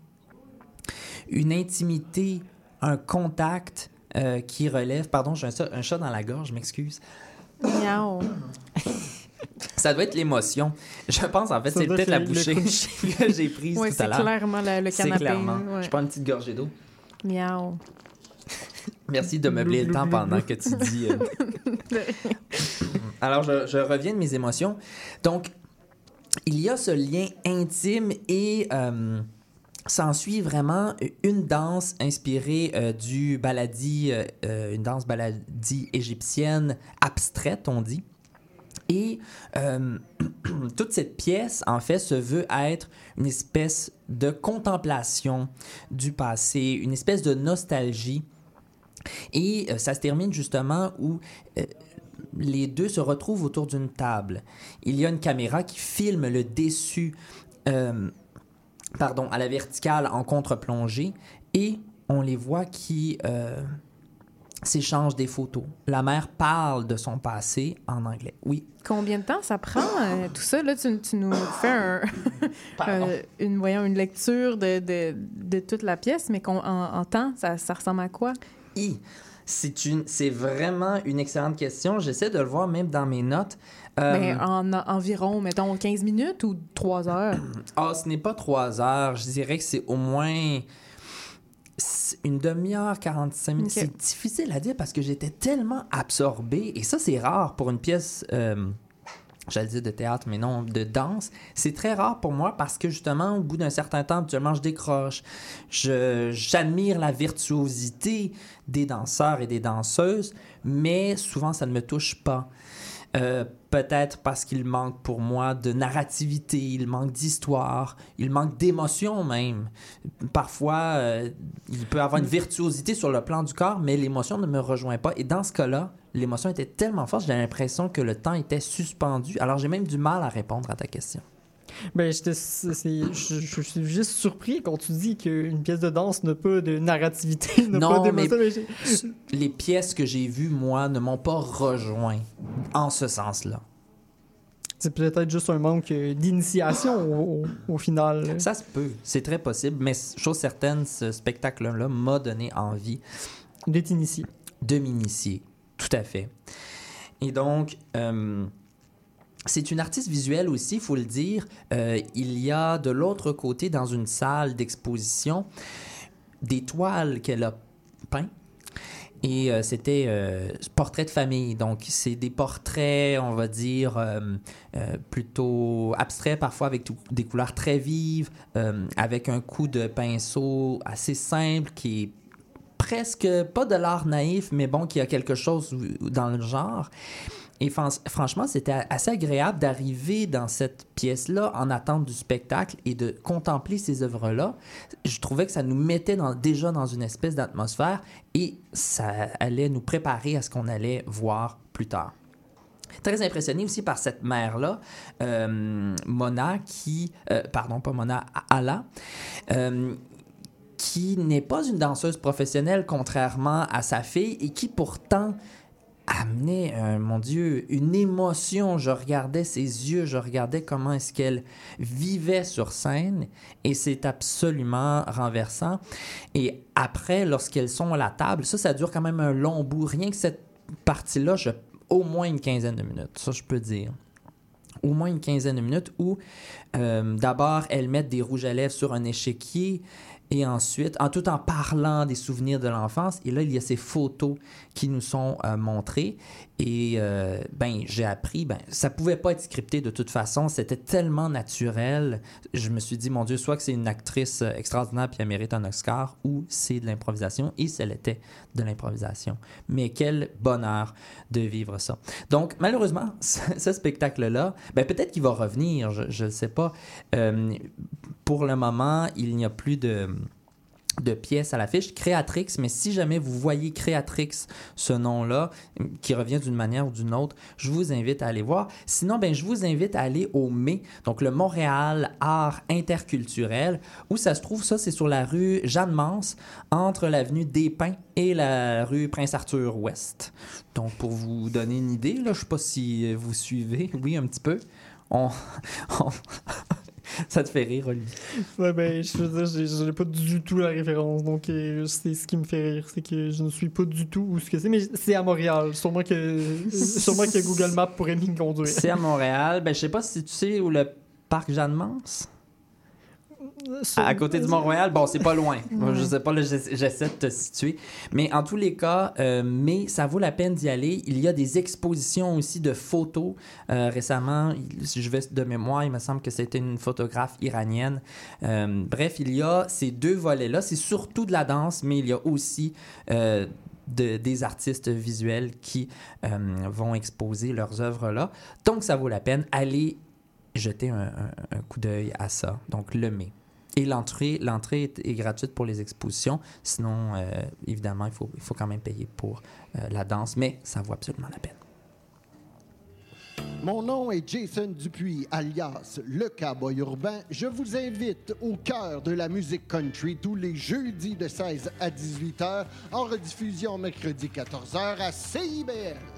[SPEAKER 2] une intimité, un contact euh, qui relève. Pardon, j'ai un, chat- un chat dans la gorge, je m'excuse. Ça doit être l'émotion. Je pense, en fait, c'est peut-être
[SPEAKER 3] être
[SPEAKER 2] la bouchée que j'ai prise
[SPEAKER 5] Oui,
[SPEAKER 2] tout à
[SPEAKER 5] c'est
[SPEAKER 2] l'heure.
[SPEAKER 5] clairement le, le
[SPEAKER 2] C'est
[SPEAKER 5] canapé.
[SPEAKER 2] clairement.
[SPEAKER 5] ouais.
[SPEAKER 2] Je prends une petite gorgée d'eau.
[SPEAKER 5] Miaou.
[SPEAKER 2] Merci de meubler le temps pendant que tu dis. euh. Alors, je, je reviens de mes émotions. Donc, il y a ce lien intime et euh, s'ensuit vraiment une danse inspirée euh, du baladi, euh, euh, une danse baladi égyptienne abstraite, on dit. Et euh, toute cette pièce, en fait, se veut être une espèce de contemplation du passé, une espèce de nostalgie. Et euh, ça se termine justement où euh, les deux se retrouvent autour d'une table. Il y a une caméra qui filme le déçu, pardon, à la verticale en contre-plongée, et on les voit qui s'échangent des photos. La mère parle de son passé en anglais. Oui.
[SPEAKER 5] Combien de temps ça prend, euh, tout ça? Là, tu, tu nous fais un- euh, une, voyons, une lecture de, de, de toute la pièce, mais qu'on- en, en temps, ça, ça ressemble à quoi?
[SPEAKER 2] I. C'est une, c'est vraiment une excellente question. J'essaie de le voir même dans mes notes. Euh,
[SPEAKER 5] Ben, en, environ, mettons, 15 minutes ou 3 heures?
[SPEAKER 2] Ah, ce n'est pas trois heures. Je dirais que c'est au moins une demi-heure, 45 minutes. C'est difficile à dire parce que j'étais tellement absorbé. Et ça, c'est rare pour une pièce, euh, j'allais dire de théâtre, mais non, de danse. C'est très rare pour moi parce que justement, au bout d'un certain temps, habituellement, je décroche. Je, j'admire la virtuosité des danseurs et des danseuses, mais souvent, ça ne me touche pas. Euh, Peut-être parce qu'il manque pour moi de narrativité, il manque d'histoire, il manque d'émotion même. Parfois, euh, il peut avoir une virtuosité sur le plan du corps, mais l'émotion ne me rejoint pas. Et dans ce cas-là, l'émotion était tellement forte, j'ai l'impression que le temps était suspendu. Alors j'ai même du mal à répondre à ta question.
[SPEAKER 3] Ben, je, je suis juste surpris quand tu dis qu'une pièce de danse n'a pas de narrativité, n'a
[SPEAKER 2] Non,
[SPEAKER 3] pas
[SPEAKER 2] mais- Les pièces que j'ai vues, moi, ne m'ont pas rejoint en ce sens-là.
[SPEAKER 3] C'est peut-être juste un manque euh, d'initiation au, final.
[SPEAKER 2] Ça se peut, c'est très possible, mais chose certaine, ce spectacle-là m'a donné envie
[SPEAKER 3] D'être initié.
[SPEAKER 2] de m'initier. Tout à fait. Et donc, euh, c'est une artiste visuelle aussi, il faut le dire. Euh, il y a de l'autre côté, dans une salle d'exposition, des toiles qu'elle a peintes. Et euh, c'était euh, portrait de famille. Donc, c'est des portraits, on va dire, euh, plutôt abstraits, parfois avec des couleurs très vives, avec un coup de pinceau assez simple qui est presque pas de l'art naïf, mais bon, qui a quelque chose dans le genre. Et fran- franchement, c'était assez agréable d'arriver dans cette pièce-là en attente du spectacle et de contempler ces œuvres-là. Je trouvais que ça nous mettait déjà dans une espèce d'atmosphère et ça allait nous préparer à ce qu'on allait voir plus tard. Très impressionné aussi par cette mère-là, euh, Mona, qui... euh, pardon, pas Mona, Ala, euh, qui n'est pas une danseuse professionnelle, contrairement à sa fille, et qui pourtant amenait, euh, mon Dieu, une émotion. Je regardais ses yeux, je regardais comment est-ce qu'elle vivait sur scène, et c'est absolument renversant. Et après, lorsqu'elles sont à la table, ça, ça dure quand même un long bout. Rien que cette partie-là, au moins une quinzaine de minutes, ça je peux dire. Au moins une quinzaine de minutes où, euh, d'abord, elles mettent des rouges à lèvres sur un échiquier, Et ensuite, en tout en parlant des souvenirs de l'enfance, et là, il y a ces photos qui nous sont euh, montrées. Et euh, ben, j'ai appris, ben, ça pouvait pas être scripté de toute façon. C'était tellement naturel. Je me suis dit, mon Dieu, soit que c'est une actrice euh, extraordinaire puis elle mérite un Oscar, ou c'est de l'improvisation. Et ça l'était de l'improvisation. Mais quel bonheur de vivre ça. Donc, malheureusement, ce, spectacle-là, ben, peut-être qu'il va revenir, je ne sais pas. Euh, pour le moment, il n'y a plus de de pièces à l'affiche, Créatrix, mais si jamais vous voyez Créatrix, ce nom-là, qui revient d'une manière ou d'une autre, je vous invite à aller voir. Sinon, ben, je vous invite à aller au MAI, donc le Montréal Art Interculturel, où ça se trouve, ça, c'est sur la rue Jeanne-Mance, entre l'avenue des Pins et la rue Prince-Arthur-Ouest. Donc, pour vous donner une idée, là, je sais pas si vous suivez, oui, un petit peu. On, on- ça te fait rire, Olivier.
[SPEAKER 3] Ouais, ben, je veux dire, je n'ai pas du tout la référence, donc euh, c'est ce qui me fait rire, c'est que je ne suis pas du tout où ce que c'est, mais c'est à Montréal. Sûrement que, sûrement que Google Maps pourrait m'y conduire.
[SPEAKER 2] C'est à Montréal. Ben, je sais pas si tu sais où le parc Jeanne-Mance? À, côté du Mont-Royal, bon, c'est pas loin. Je sais pas, j'essaie de te situer. Mais en tous les cas, euh, mais ça vaut la peine d'y aller. Il y a des expositions aussi de photos. Euh, récemment, si je vais de mémoire, il me semble que c'était une photographe iranienne. Euh, bref, il y a ces deux volets-là. C'est surtout de la danse, mais il y a aussi de- des artistes visuels qui euh, vont exposer leurs œuvres là. Donc, ça vaut la peine. Allez jeter un, coup d'œil à ça. Donc, le mai. Et l'entrée, l'entrée est, gratuite pour les expositions. Sinon, euh, évidemment, il faut, il faut quand même payer pour euh, la danse, mais ça vaut absolument la peine.
[SPEAKER 6] Mon nom est Jason Dupuis, alias Le Cowboy Urbain. Je vous invite au cœur de la musique country tous les jeudis de 16 à 18 heures, en rediffusion mercredi 14 heures à CIBL.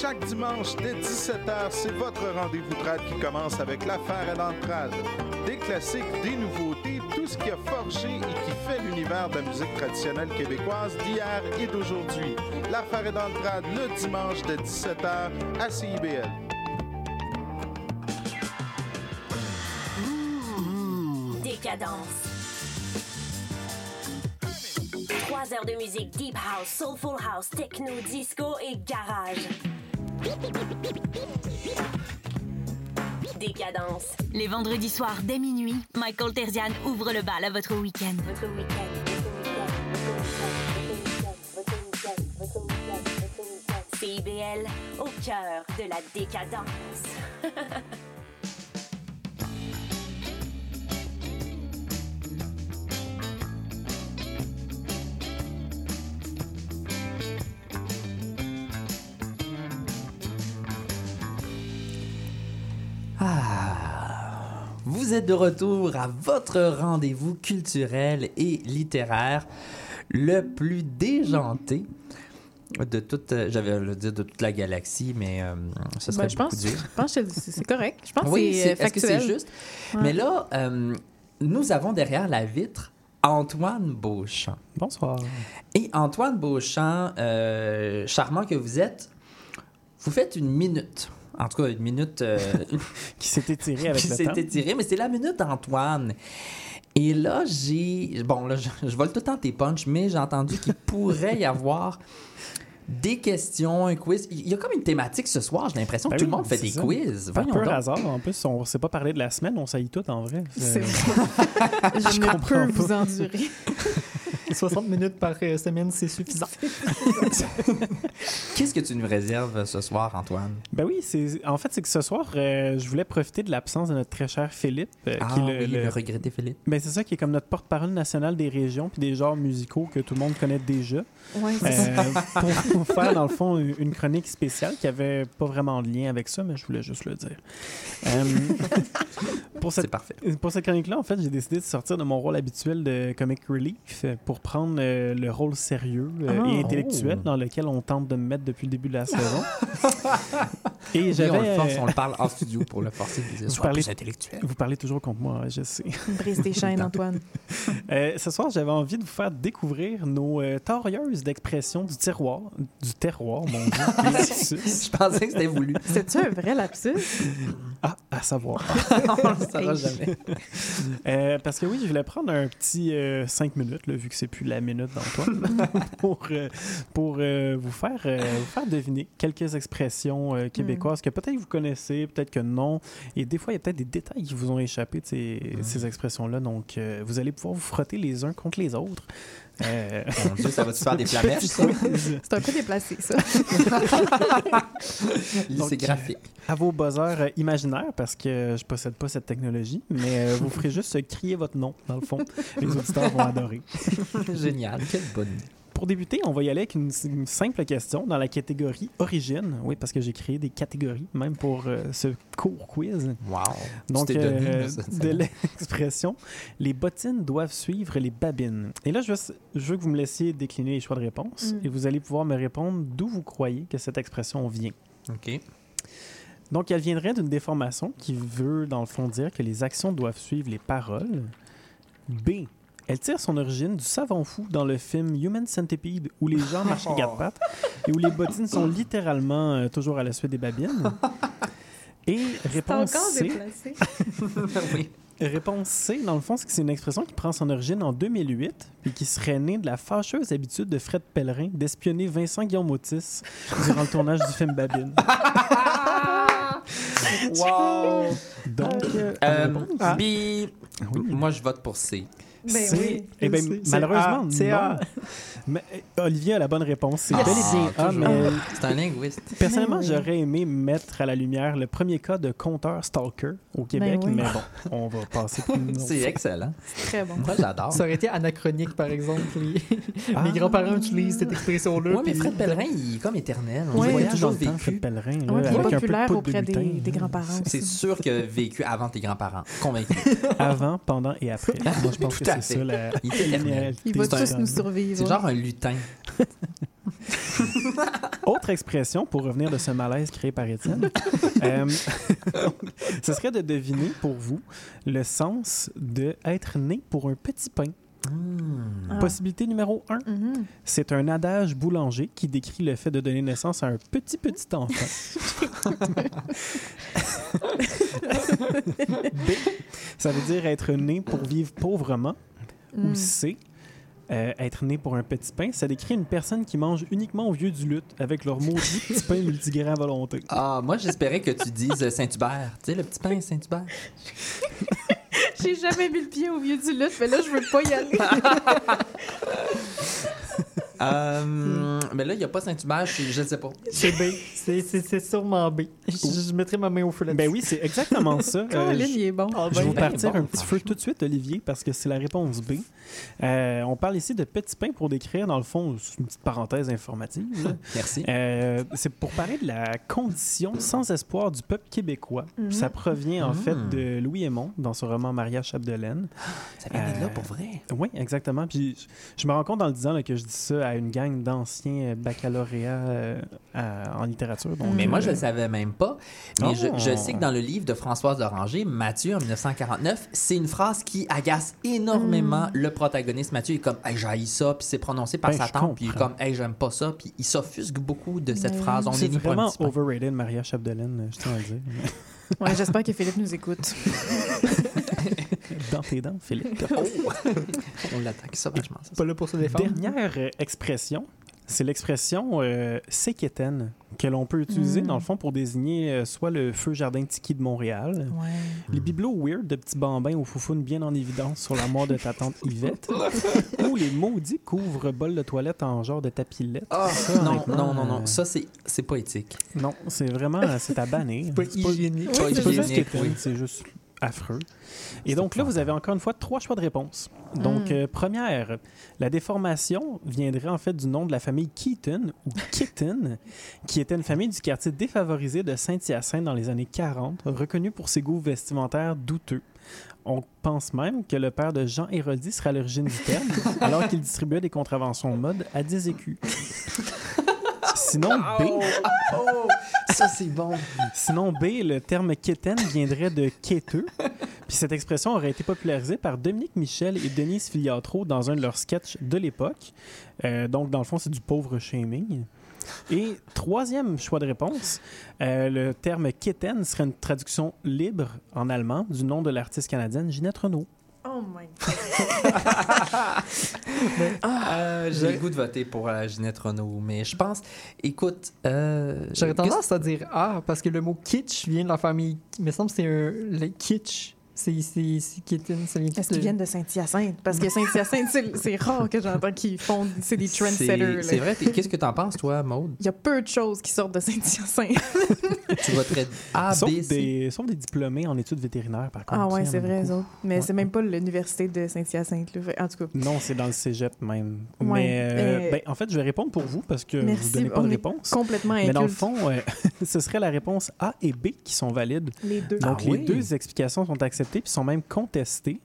[SPEAKER 7] Chaque dimanche dès 17h, c'est votre rendez-vous trad qui commence avec l'affaire et l'entrade. Des classiques, des nouveautés, tout ce qui a forgé et qui fait l'univers de la musique traditionnelle québécoise d'hier et d'aujourd'hui. L'affaire et l'entrade le dimanche de 17h à CIBL.
[SPEAKER 8] Décadence. Trois heures de musique deep house, soulful house, techno, disco et garage. Décadence.
[SPEAKER 9] Les vendredis soirs dès minuit, Michael Terzian ouvre le bal à votre week-end.
[SPEAKER 8] Votre week-end, votre week-end, votre week-end, votre week-end. CIBL, au cœur de la décadence.
[SPEAKER 2] Ah, vous êtes de retour à votre rendez-vous culturel et littéraire le plus déjanté de toute, euh, j'avais à le dire de toute la galaxie, mais euh, ce serait
[SPEAKER 5] Ben, je
[SPEAKER 2] beaucoup
[SPEAKER 5] pense,
[SPEAKER 2] dur.
[SPEAKER 5] je pense que c'est correct. Je pense
[SPEAKER 2] Oui,
[SPEAKER 5] que
[SPEAKER 2] c'est-
[SPEAKER 5] c'est euh,
[SPEAKER 2] est-ce que c'est juste?
[SPEAKER 5] Ouais.
[SPEAKER 2] Mais là, euh, nous avons derrière la vitre Antoine Beauchamp.
[SPEAKER 4] Bonsoir.
[SPEAKER 2] Et Antoine Beauchamp, euh, charmant que vous êtes, vous faites une minute. En tout cas, une minute euh,
[SPEAKER 4] Qui s'est étiré avec
[SPEAKER 2] qui
[SPEAKER 4] le
[SPEAKER 2] s'est
[SPEAKER 4] temps.
[SPEAKER 2] étirée, mais c'est la minute Antoine. Et là, j'ai. Bon, là, je, je vole tout le temps tes punchs, mais j'ai entendu qu'il pourrait y avoir des questions, un quiz. Il y a comme une thématique ce soir, j'ai l'impression
[SPEAKER 4] Ben
[SPEAKER 2] que tout
[SPEAKER 4] oui,
[SPEAKER 2] le monde fait des
[SPEAKER 4] ça.
[SPEAKER 2] quiz.
[SPEAKER 4] Par
[SPEAKER 2] Voyons
[SPEAKER 4] pur
[SPEAKER 2] donc.
[SPEAKER 4] hasard, en plus, on ne s'est pas parlé de la semaine, on saillit tout en vrai.
[SPEAKER 5] C'est
[SPEAKER 4] Euh,
[SPEAKER 5] vrai. Je ne
[SPEAKER 4] comprends
[SPEAKER 5] peux
[SPEAKER 4] pas.
[SPEAKER 5] vous endurer.
[SPEAKER 3] 60 minutes par euh, semaine, c'est suffisant.
[SPEAKER 2] Qu'est-ce que tu nous réserves ce soir, Antoine?
[SPEAKER 4] Ben oui, c'est en fait c'est que ce soir, euh, je voulais profiter de l'absence de notre très cher Philippe, euh,
[SPEAKER 2] Ah
[SPEAKER 4] qui le,
[SPEAKER 2] oui,
[SPEAKER 4] le-
[SPEAKER 2] le regretté Philippe.
[SPEAKER 4] ben, c'est ça qui est comme notre porte-parole national des régions puis des genres musicaux que tout le monde connaît déjà.
[SPEAKER 5] Ouais, c'est ça.
[SPEAKER 4] Euh, pour faire dans le fond une chronique spéciale qui avait pas vraiment de lien avec ça, mais je voulais juste le dire. Euh, pour
[SPEAKER 2] C'est
[SPEAKER 4] cette
[SPEAKER 2] parfait.
[SPEAKER 4] pour cette chronique-là, en fait, j'ai décidé de sortir de mon rôle habituel de comic relief euh, pour prendre euh, le rôle sérieux euh, et
[SPEAKER 5] Oh.
[SPEAKER 4] intellectuel dans lequel on tente de me mettre depuis le début de la saison. et
[SPEAKER 2] Oui,
[SPEAKER 4] j'avais.
[SPEAKER 2] on le force,
[SPEAKER 4] euh,
[SPEAKER 2] on le parle en studio pour le forcer. de dire,
[SPEAKER 4] Vous
[SPEAKER 2] Sois
[SPEAKER 4] parlez-
[SPEAKER 2] plus intellectuel.
[SPEAKER 4] Vous parlez toujours contre moi, je sais.
[SPEAKER 5] Brise tes chaînes, Antoine.
[SPEAKER 4] Euh, ce soir, j'avais envie de vous faire découvrir nos euh, torieuses d'expression du terroir. Du terroir, mon Dieu.
[SPEAKER 2] Je pensais que c'était voulu.
[SPEAKER 5] C'est-tu un vrai lapsus?
[SPEAKER 4] ah, à savoir.
[SPEAKER 2] on le saura jamais.
[SPEAKER 4] Euh, parce que oui, je voulais prendre un petit 5 minutes, là, vu que c'est plus la minute d'Antoine, pour, euh, pour euh, vous, faire, euh, vous faire deviner quelques expressions euh, québécoises que peut-être vous connaissez, peut-être que non. Et des fois, il y a peut-être des détails qui vous ont échappé de ces, ces expressions-là. Donc, vous allez pouvoir vous frotter les uns contre les autres. Euh,
[SPEAKER 2] Mon Dieu, ça va-tu faire des flamèches, ça?
[SPEAKER 5] C'est un peu déplacé, ça.
[SPEAKER 4] Donc,
[SPEAKER 2] C'est graphique.
[SPEAKER 4] à vos buzzers euh, imaginaires, parce que je possède pas cette technologie, mais euh, vous ferez juste crier votre nom, dans le fond. Les auditeurs vont adorer.
[SPEAKER 2] Génial. Quelle bonne idée.
[SPEAKER 4] Pour débuter, on va y aller avec une, une simple question dans la catégorie origine. Oui, parce que j'ai créé des catégories, même pour euh, ce court quiz.
[SPEAKER 2] Wow.
[SPEAKER 4] Donc,
[SPEAKER 2] Tu t'es donné,
[SPEAKER 4] euh, de l'expression, les bottines doivent suivre les babines. Et là, je veux, je veux que vous me laissiez décliner les choix de réponse
[SPEAKER 5] Mm.
[SPEAKER 4] et vous allez pouvoir me répondre d'où vous croyez que cette expression vient.
[SPEAKER 2] OK.
[SPEAKER 4] Donc, elle viendrait d'une déformation qui veut, dans le fond, dire que les actions doivent suivre les paroles. B. Elle tire son origine du savant fou dans le film Human Centipede, où les gens marchent à quatre pattes et où les bottines sont littéralement euh, toujours à la suite des babines. Et
[SPEAKER 5] C'est
[SPEAKER 4] réponse C.
[SPEAKER 5] déplacé.
[SPEAKER 2] oui.
[SPEAKER 4] Réponse C, dans le fond, c'est que c'est une expression qui prend son origine en 2008 et qui serait née de la fâcheuse habitude de Fred Pellerin d'espionner Vincent Guillaume Otis durant le tournage du film Babine.
[SPEAKER 2] Wow.
[SPEAKER 4] Donc, euh,
[SPEAKER 2] Euh.
[SPEAKER 4] Oui.
[SPEAKER 2] Moi, je vote pour C.
[SPEAKER 5] Ben oui.
[SPEAKER 4] eh ben, malheureusement,
[SPEAKER 3] c'est
[SPEAKER 4] non.
[SPEAKER 3] A.
[SPEAKER 4] Mais, euh, Olivier a la bonne réponse. C'est
[SPEAKER 2] Ah,
[SPEAKER 4] bel et bien A, mais
[SPEAKER 2] C'est un linguiste.
[SPEAKER 4] personnellement,
[SPEAKER 5] oui.
[SPEAKER 4] j'aurais aimé mettre à la lumière le premier cas de compteur stalker au Québec,
[SPEAKER 5] oui.
[SPEAKER 4] mais bon, on va passer pour une autre
[SPEAKER 2] C'est excellent.
[SPEAKER 5] Très bon.
[SPEAKER 2] Moi, j'adore.
[SPEAKER 3] Ça aurait été anachronique, par exemple.
[SPEAKER 4] Ah.
[SPEAKER 3] mes grands-parents utilisent cette expression-là.
[SPEAKER 2] Oui, mais Fred Pellerin, il est comme éternel. On
[SPEAKER 5] Ouais.
[SPEAKER 4] Voyage
[SPEAKER 2] a toujours
[SPEAKER 4] dans le temps,
[SPEAKER 2] vécu.
[SPEAKER 4] Fred Pellerin, là,
[SPEAKER 5] Ouais, puis il est
[SPEAKER 4] avec un peu de
[SPEAKER 5] populaire
[SPEAKER 4] poudre de
[SPEAKER 5] auprès des, grands-parents
[SPEAKER 2] C'est sûr qu'il a vécu avant tes grands-parents. Convaincu.
[SPEAKER 4] Avant, pendant et après. Moi, je pense
[SPEAKER 2] Tout
[SPEAKER 4] que c'est ça la,
[SPEAKER 2] Il est éternel.
[SPEAKER 5] Il va tous nous survivre.
[SPEAKER 2] C'est genre un lutin.
[SPEAKER 4] Autre expression pour revenir de ce malaise créé par Étienne, euh, ce serait de deviner pour vous le sens de être né pour un petit pain.
[SPEAKER 5] Ah.
[SPEAKER 4] Possibilité numéro 1,
[SPEAKER 5] Mhm.
[SPEAKER 4] c'est un adage boulanger qui décrit le fait de donner naissance à un petit petit enfant. B, ça veut dire être né pour vivre pauvrement. Ou
[SPEAKER 5] Mm.
[SPEAKER 4] C, euh, être né pour un petit pain, ça décrit une personne qui mange uniquement au vieux du lutte avec leur maudit petit pain multigrain à volonté.
[SPEAKER 2] Ah, moi, j'espérais que tu dises Saint-Hubert. Tu sais, le petit pain Saint-Hubert.
[SPEAKER 5] J'ai jamais mis le pied au vieux du lutte, mais là, je veux pas y aller.
[SPEAKER 2] Euh, mais là, il n'y a pas Saint-Hubert, je je ne sais pas.
[SPEAKER 3] C'est B. C'est- sûrement B. Je, je mettrai ma main au feu là-dessus.
[SPEAKER 4] Ben oui, c'est exactement ça. Euh, je-
[SPEAKER 5] il est bon.
[SPEAKER 3] Ah,
[SPEAKER 4] Je vais vous
[SPEAKER 2] ben
[SPEAKER 4] partir
[SPEAKER 2] bon,
[SPEAKER 4] un petit feu tout de suite, Olivier, parce que c'est la réponse B. Euh, on parle ici de petit pain pour décrire, dans le fond, une petite parenthèse informative. là.
[SPEAKER 2] Merci.
[SPEAKER 4] Euh, c'est pour parler de la condition sans espoir du peuple québécois.
[SPEAKER 5] Mhm.
[SPEAKER 4] Ça provient en
[SPEAKER 2] Mhm.
[SPEAKER 4] fait de Louis Aymon dans son roman Maria Chapdelaine.
[SPEAKER 2] Ça vient de là
[SPEAKER 4] Euh,
[SPEAKER 2] pour vrai?
[SPEAKER 4] Oui, exactement. Puis je, je me rends compte en le disant là, que je dis ça à une gang d'anciens baccalauréats euh, à- en littérature. Donc,
[SPEAKER 2] Mais moi, je
[SPEAKER 4] euh,
[SPEAKER 2] ne le savais même pas. Mais
[SPEAKER 4] Oh.
[SPEAKER 2] je, je sais que dans le livre de Françoise d'Oranger, Mathieu, en 1949, c'est une phrase qui agace énormément le protagoniste. Mathieu est comme « Hey, j'haïs ça », puis c'est prononcé par
[SPEAKER 4] Ben,
[SPEAKER 2] sa
[SPEAKER 4] je
[SPEAKER 2] tante, puis il est comme « Hey, j'aime pas ça », puis il s'offusque beaucoup de cette
[SPEAKER 5] Mais
[SPEAKER 2] phrase. On est un
[SPEAKER 4] vraiment overrated, Maria Chapdelaine, je tiens à le dire.
[SPEAKER 5] Ouais, j'espère que Philippe nous écoute.
[SPEAKER 4] Dans tes dents, Philippe.
[SPEAKER 2] On l'attaque ça vachement. ça.
[SPEAKER 3] Pas là pour se défendre.
[SPEAKER 4] Dernière euh, expression, C'est l'expression euh, séquétaine que l'on peut utiliser
[SPEAKER 5] Mm.
[SPEAKER 4] dans le fond pour désigner euh, soit le feu jardin tiki de Montréal,
[SPEAKER 5] Ouais.
[SPEAKER 4] les bibelots weird de petits bambins aux foufounes bien en évidence sur la mort de ta tante Yvette, ou les maudits couvre-bols de toilette en genre de tapis
[SPEAKER 2] Ah, non,
[SPEAKER 4] honnêtement,
[SPEAKER 2] non, non,
[SPEAKER 4] euh,
[SPEAKER 2] non. Ça, c'est c'est pas éthique.
[SPEAKER 4] Non, c'est vraiment c'est à bannir.
[SPEAKER 3] Pas
[SPEAKER 4] C'est pas-
[SPEAKER 3] hygiénique.
[SPEAKER 4] C'est pas juste
[SPEAKER 2] hygiénique,
[SPEAKER 4] quétaine,
[SPEAKER 2] oui.
[SPEAKER 4] c'est juste affreux. Et donc là, vous avez encore une fois trois choix de réponse. Donc,
[SPEAKER 5] Mm.
[SPEAKER 4] euh, première, la déformation viendrait en fait du nom de la famille Keaton ou Kitten, qui était une famille du quartier défavorisé de Saint-Hyacinthe dans les années 40, reconnue pour ses goûts vestimentaires douteux. On pense même que le père de Jean Héroldi serait à l'origine du terme, alors qu'il distribuait des contraventions mode à 10 écus. Sinon, B,
[SPEAKER 2] Oh, ça, c'est bon.
[SPEAKER 4] Sinon, B, le terme quétaine viendrait de quêteux. Puis cette expression aurait été popularisée par Dominique Michel et Denise Filiatro dans un de leurs sketchs de l'époque. Euh, donc, dans le fond, c'est du pauvre shaming. Et troisième choix de réponse, euh, le terme quétaine serait une traduction libre en allemand du nom de l'artiste canadienne Ginette Renault.
[SPEAKER 5] Oh my god.
[SPEAKER 2] Euh, J'ai le goût de voter pour euh, Ginette Renault, mais je pense, écoute, euh,
[SPEAKER 3] J'aurais tendance à dire ah parce que le mot kitsch vient de la famille. Il me semble que c'est un le kitsch. C'est c'est c'est ça
[SPEAKER 5] Est-ce
[SPEAKER 3] de-
[SPEAKER 5] qu'ils viennent de Saint-Hyacinthe? Parce que Saint-Hyacinthe, c'est- c'est rare que j'entends qu'ils font. C'est des trendsetters.
[SPEAKER 2] C'est vrai. t'es- Qu'est-ce que t'en penses, toi, Maude?
[SPEAKER 5] Il y a peu de choses qui sortent de Saint-Hyacinthe.
[SPEAKER 2] Tu voterais A,
[SPEAKER 4] sauf,
[SPEAKER 2] B, C?
[SPEAKER 4] des, sauf des diplômés en études vétérinaires, par contre.
[SPEAKER 5] Ah ouais, c'est vrai, autres. Mais
[SPEAKER 4] Ouais.
[SPEAKER 5] c'est même pas l'université de Saint-Hyacinthe. En tout cas,
[SPEAKER 4] Non, c'est dans le cégep même.
[SPEAKER 5] Ouais,
[SPEAKER 4] mais euh,
[SPEAKER 5] mais-
[SPEAKER 4] ben, en fait, je vais répondre pour vous parce que vous
[SPEAKER 5] merci.
[SPEAKER 4] ne donnez pas
[SPEAKER 5] on
[SPEAKER 4] de
[SPEAKER 5] est
[SPEAKER 4] réponse.
[SPEAKER 5] complètement
[SPEAKER 4] Mais dans le
[SPEAKER 5] inculte.
[SPEAKER 4] fond, euh, ce serait la réponse A et B qui sont valides.
[SPEAKER 5] Les deux.
[SPEAKER 4] Donc,
[SPEAKER 2] Ah
[SPEAKER 4] les
[SPEAKER 2] oui?
[SPEAKER 4] deux explications sont acceptées puis sont même contestées.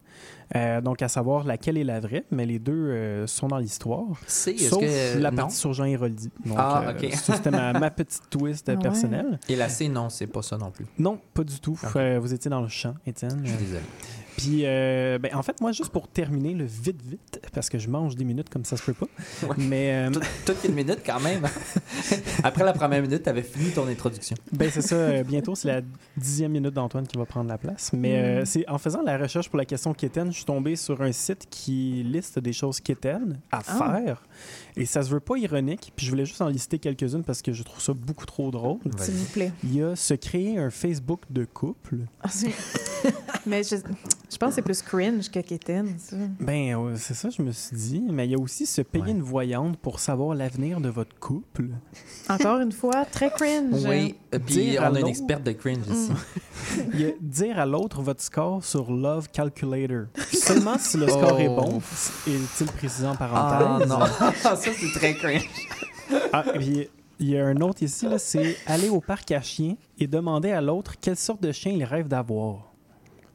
[SPEAKER 4] Euh, donc, à savoir laquelle est la vraie, mais les deux euh, sont dans l'histoire.
[SPEAKER 2] C, est-ce
[SPEAKER 4] Sauf
[SPEAKER 2] que...
[SPEAKER 4] la
[SPEAKER 2] non?
[SPEAKER 4] partie sur Jean Héroldi. Donc,
[SPEAKER 2] Ah,
[SPEAKER 4] euh,
[SPEAKER 2] ok.
[SPEAKER 4] ça, C'était ma, ma petite twist
[SPEAKER 5] Ah ouais.
[SPEAKER 4] personnelle.
[SPEAKER 2] Et la C, non, c'est pas ça non plus.
[SPEAKER 4] Non, pas du tout. Euh, vous étiez dans le champ, Étienne.
[SPEAKER 2] Je suis désolé.
[SPEAKER 4] Puis, euh, ben, en fait, moi, juste pour terminer le vite, vite, parce que je mange des minutes comme ça se peut pas.
[SPEAKER 2] Ouais.
[SPEAKER 4] Mais, euh,
[SPEAKER 2] Tout- Toute une minute quand même. Après la première minute, t'avais fini ton introduction.
[SPEAKER 4] ben, c'est ça. euh, bientôt, c'est la dixième minute d'Antoine qui va prendre la place. Mais euh,
[SPEAKER 5] Mm.
[SPEAKER 4] c'est en faisant la recherche pour la question quétaine, je suis tombé sur un site qui liste des choses quétaines à
[SPEAKER 5] Ah.
[SPEAKER 4] faire. Et ça se veut pas ironique. Puis je voulais juste en lister quelques-unes parce que je trouve ça beaucoup trop drôle.
[SPEAKER 5] S'il vous plaît.
[SPEAKER 4] Il y a se créer un Facebook de couple.
[SPEAKER 5] Ah, Mais je, je pense que c'est plus cringe que Kéten, ça.
[SPEAKER 4] Ben, euh, c'est ça, je me suis dit. Mais il y a aussi se payer
[SPEAKER 2] Ouais.
[SPEAKER 4] une voyante pour savoir l'avenir de votre couple.
[SPEAKER 5] Encore une fois, très cringe.
[SPEAKER 2] Oui, euh, puis
[SPEAKER 4] Dire
[SPEAKER 2] on a une experte de cringe ici.
[SPEAKER 4] Il y a dire à l'autre votre score sur Love Calculator. Seulement si le score
[SPEAKER 2] Oh.
[SPEAKER 4] est bon, est-il précisé en
[SPEAKER 2] Ah
[SPEAKER 4] parenthèse?
[SPEAKER 2] non, ça c'est très cringe.
[SPEAKER 4] Ah, puis il y a un autre ici, là, c'est aller au parc à chiens et demander à l'autre quelle sorte de chien il rêve d'avoir.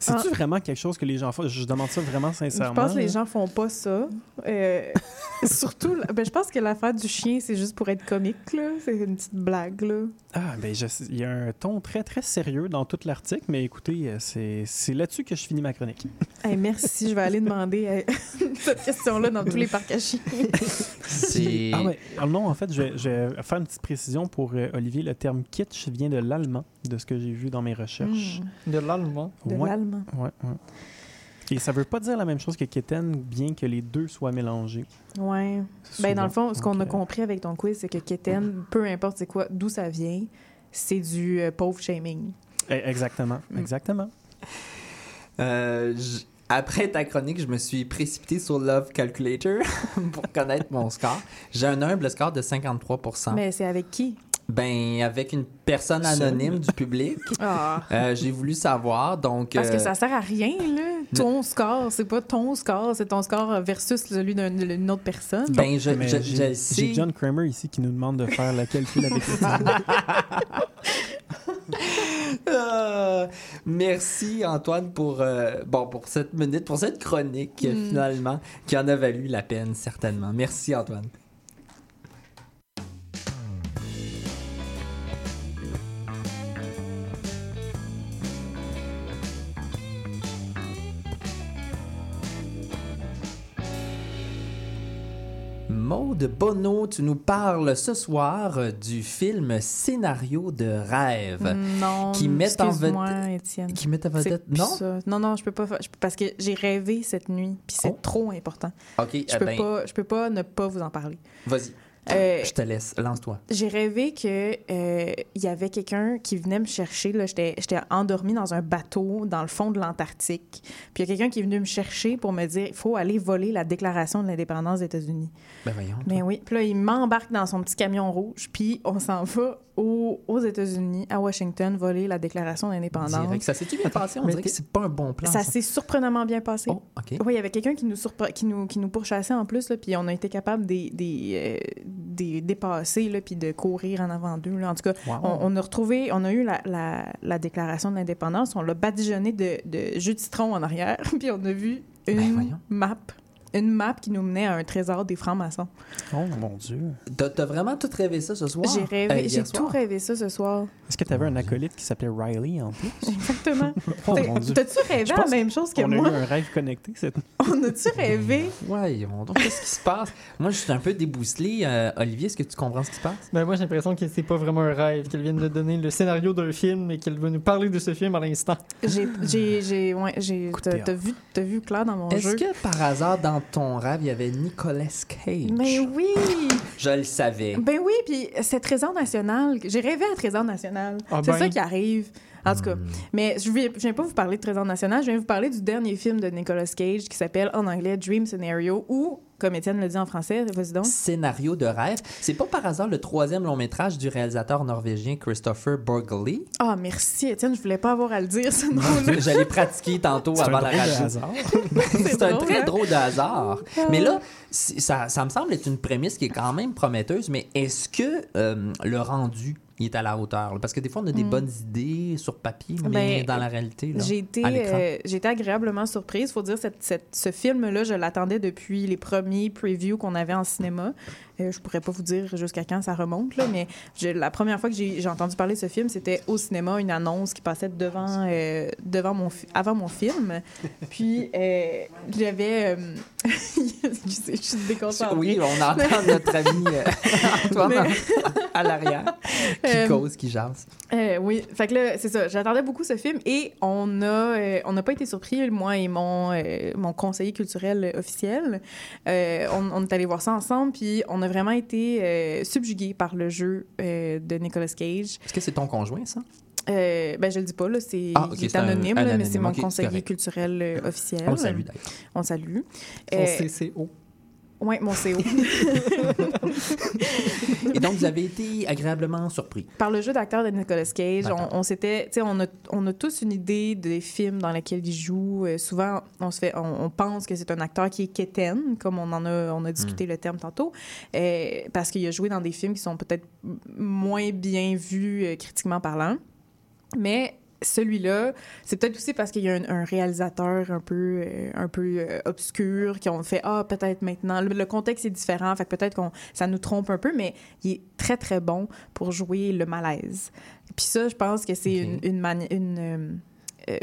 [SPEAKER 4] C'est-tu
[SPEAKER 5] Ah.
[SPEAKER 4] vraiment quelque chose que les gens font? Je demande ça vraiment
[SPEAKER 5] Je
[SPEAKER 4] sincèrement.
[SPEAKER 5] pense que les gens font pas ça. Euh, surtout, ben, je pense que l'affaire du chien, c'est juste pour être comique, là. C'est une petite blague, là.
[SPEAKER 4] Ah, ben, je sais- il y a un ton très, très sérieux dans tout l'article, mais écoutez, euh, c'est c'est là-dessus que je finis ma chronique.
[SPEAKER 5] Hey, merci, je vais aller demander euh, cette question-là dans tous les parcs à chiens.
[SPEAKER 2] C'est
[SPEAKER 4] Ah ouais. Ah non, en fait, je vais, je vais faire une petite précision pour euh, Olivier. Le terme kitsch vient de l'allemand, de ce que j'ai vu dans mes recherches.
[SPEAKER 5] Mm,
[SPEAKER 3] de l'allemand?
[SPEAKER 5] de
[SPEAKER 4] Ouais, ouais, ouais. Et ça veut pas dire la même chose que keten, bien que les deux soient mélangés.
[SPEAKER 5] Ouais. Ben, dans le fond, ce qu'on a compris avec ton quiz, c'est que Kéten, peu importe c'est quoi, d'où ça vient, c'est du euh, pauvre shaming.
[SPEAKER 4] eh, Exactement,
[SPEAKER 5] Mm.
[SPEAKER 4] exactement.
[SPEAKER 2] Euh, après ta chronique, je me suis précipité sur Love Calculator pour connaître mon score. J'ai un humble score de 53%
[SPEAKER 5] Mais c'est avec qui?
[SPEAKER 2] Ben, avec une personne anonyme du public,
[SPEAKER 5] Ah.
[SPEAKER 2] euh, j'ai voulu savoir. Donc,
[SPEAKER 5] Parce que
[SPEAKER 2] euh,
[SPEAKER 5] ça sert à rien, là. Ton score, c'est pas ton score, c'est ton score versus celui d'un- d'une autre personne.
[SPEAKER 2] ben, je,
[SPEAKER 4] j'ai-
[SPEAKER 2] je le
[SPEAKER 4] J'ai
[SPEAKER 2] sais.
[SPEAKER 4] John Kramer ici qui nous demande de faire le calcul avec.
[SPEAKER 2] Euh, merci Antoine pour euh, bon pour cette minute, pour cette chronique
[SPEAKER 5] Mm.
[SPEAKER 2] finalement qui en a valu la peine certainement. Merci Antoine. Maude Bonneau, tu nous parles ce soir du film Scénario de rêve.
[SPEAKER 5] Non,
[SPEAKER 2] Qui mettent en
[SPEAKER 5] Étienne.
[SPEAKER 2] Qui met
[SPEAKER 5] C'est
[SPEAKER 2] vedette. Non?
[SPEAKER 5] ça. Non, non, je peux pas parce que j'ai rêvé cette nuit, puis c'est
[SPEAKER 2] Oh.
[SPEAKER 5] trop important.
[SPEAKER 2] Ok,
[SPEAKER 5] Je
[SPEAKER 2] eh
[SPEAKER 5] peux
[SPEAKER 2] ben,
[SPEAKER 5] pas, je peux pas ne pas vous en parler.
[SPEAKER 2] vas-y.
[SPEAKER 5] Euh,
[SPEAKER 2] Je te laisse, lance-toi.
[SPEAKER 5] j'ai rêvé que euh, il y avait quelqu'un qui venait me chercher. Là, j'étais, j'étais endormie dans un bateau dans le fond de l'Antarctique. Puis il y a quelqu'un qui est venu me chercher pour me dire il faut aller voler la Déclaration de l'indépendance des États-Unis.
[SPEAKER 2] Ben voyons.
[SPEAKER 5] Ben oui. Puis là, il m'embarque dans son petit camion rouge. Puis on s'en va au- aux États-Unis, à Washington, voler la Déclaration d'indépendance.
[SPEAKER 2] Ça s'est-tu bien passé? On
[SPEAKER 3] Mais
[SPEAKER 2] dirait que c'est pas un bon plan.
[SPEAKER 5] Ça
[SPEAKER 2] ça.
[SPEAKER 5] s'est surprenamment bien passé.
[SPEAKER 2] Oh, OK.
[SPEAKER 5] Oui, il y avait quelqu'un qui nous, surpre- qui nous, qui nous pourchassait en plus, là, puis on a été capable des, des, euh, des dépasser, là, puis de courir en avant d'eux. En tout cas,
[SPEAKER 2] Wow.
[SPEAKER 5] on, on a retrouvé, on a eu la, la, la déclaration de l'indépendance, on l'a badigeonné de, de jus de citron en arrière, puis on a vu
[SPEAKER 2] Ben,
[SPEAKER 5] une map, une map qui nous menait à un trésor des francs-maçons.
[SPEAKER 4] Oh mon Dieu.
[SPEAKER 2] T'as vraiment tout rêvé ça ce soir?
[SPEAKER 5] J'ai rêvé, j'ai tout rêvé ça ce soir.
[SPEAKER 4] Est-ce que tu avais un acolyte qui s'appelait Riley en plus?
[SPEAKER 5] Exactement.
[SPEAKER 4] Oh
[SPEAKER 5] T'as-
[SPEAKER 4] mon Dieu.
[SPEAKER 5] T'as-tu rêvé la même chose que
[SPEAKER 4] On a eu
[SPEAKER 5] moi?
[SPEAKER 4] un rêve connecté. cette-
[SPEAKER 5] On a-tu rêvé?
[SPEAKER 2] Voyons donc, qu'est-ce qui se passe? Moi, je suis un peu débousselé. Euh, Olivier, est-ce que tu comprends ce qui se passe?
[SPEAKER 3] Ben moi j'ai l'impression que c'est pas vraiment un rêve, qu'elle vient de donner le scénario d'un film et qu'elle va nous parler de ce film à l'instant.
[SPEAKER 5] J'ai, j'ai, ouais, t'as, vu, vu clair dans mon
[SPEAKER 2] Est-ce
[SPEAKER 5] jeu.
[SPEAKER 2] que par hasard, dans ton rêve, il y avait Nicolas Cage?
[SPEAKER 5] Mais oui!
[SPEAKER 2] Je le savais.
[SPEAKER 5] Ben oui, puis c'est Trésor National. J'ai rêvé à Trésor National.
[SPEAKER 3] Ah
[SPEAKER 5] c'est
[SPEAKER 3] ben.
[SPEAKER 5] ça qui arrive. En tout cas,
[SPEAKER 2] Hmm.
[SPEAKER 5] mais je viens, je viens pas vous parler de Trésor National, je viens vous parler du dernier film de Nicolas Cage qui s'appelle en anglais Dream Scenario ou, comme Étienne le dit en français, vas-y donc.
[SPEAKER 2] Scénario de rêve. C'est pas par hasard le troisième long métrage du réalisateur norvégien Christopher Borgli.
[SPEAKER 5] Ah, merci Étienne, je voulais pas avoir à le dire ce nom-là.
[SPEAKER 2] J'allais pratiquer tantôt
[SPEAKER 4] un
[SPEAKER 2] avant la radio.
[SPEAKER 4] hasard.
[SPEAKER 2] C'est un très
[SPEAKER 5] hein?
[SPEAKER 2] drôle de hasard.
[SPEAKER 5] Ah.
[SPEAKER 2] Mais là, ça, ça me semble être une prémisse qui est quand même prometteuse, mais est-ce que euh, le rendu il est à la hauteur? là? Parce que des fois, on a des
[SPEAKER 5] Mm.
[SPEAKER 2] bonnes idées sur papier, mais
[SPEAKER 5] Ben,
[SPEAKER 2] dans la réalité,
[SPEAKER 5] J'ai été, euh, été agréablement surprise. faut dire, cette, cette- ce film-là, je l'attendais depuis les premiers previews qu'on avait en cinéma. Euh, je pourrais pas vous dire jusqu'à quand ça remonte, là, mais je- la première fois que j'ai entendu parler de ce film, c'était au cinéma, une annonce qui passait devant, euh, devant mon, avant mon film. Puis, euh, j'avais... euh, je suis déconcentrée.
[SPEAKER 2] Oui, on entend notre ami Antoine
[SPEAKER 5] Mais-
[SPEAKER 2] à l'arrière qui cause, qui jase.
[SPEAKER 5] Oui, fait que là, c'est ça. J'attendais beaucoup ce film et on a, on n'a pas été surpris, moi et mon, mon conseiller culturel officiel. On, on est allé voir ça ensemble, puis on a vraiment été euh, subjugués par le jeu euh, de Nicolas Cage.
[SPEAKER 2] Est-ce que c'est ton conjoint, ça?
[SPEAKER 5] Euh, ben, je le dis pas, là, c'est
[SPEAKER 2] Ah, un-
[SPEAKER 5] anonyme,
[SPEAKER 2] un
[SPEAKER 5] là, mais c'est mon conseiller
[SPEAKER 2] correct.
[SPEAKER 5] culturel euh, officiel.
[SPEAKER 2] On le salue d'ailleurs.
[SPEAKER 5] On le salue.
[SPEAKER 3] Son
[SPEAKER 5] Euh,
[SPEAKER 3] CCO.
[SPEAKER 5] Ouais, mon CO.
[SPEAKER 2] Et donc, vous avez été agréablement surpris.
[SPEAKER 5] par le jeu d'acteur de Nicolas Cage, on, on s'était, tu sais, on a, on a tous une idée des films dans lesquels il joue. Euh, souvent, on se fait, on, on pense que c'est un acteur qui est quétaine, comme on en a, on a discuté le terme tantôt, euh, parce qu'il a joué dans des films qui sont peut-être moins bien vus euh, critiquement parlant. Mais celui-là, c'est peut-être aussi parce qu'il y a un, un réalisateur un peu, euh, un peu euh, obscur qui ont fait ah peut-être maintenant le, le contexte est différent, fait que peut-être qu'on ça nous trompe un peu, mais il est très très bon pour jouer le malaise. Puis ça, je pense que c'est une, une, euh, euh,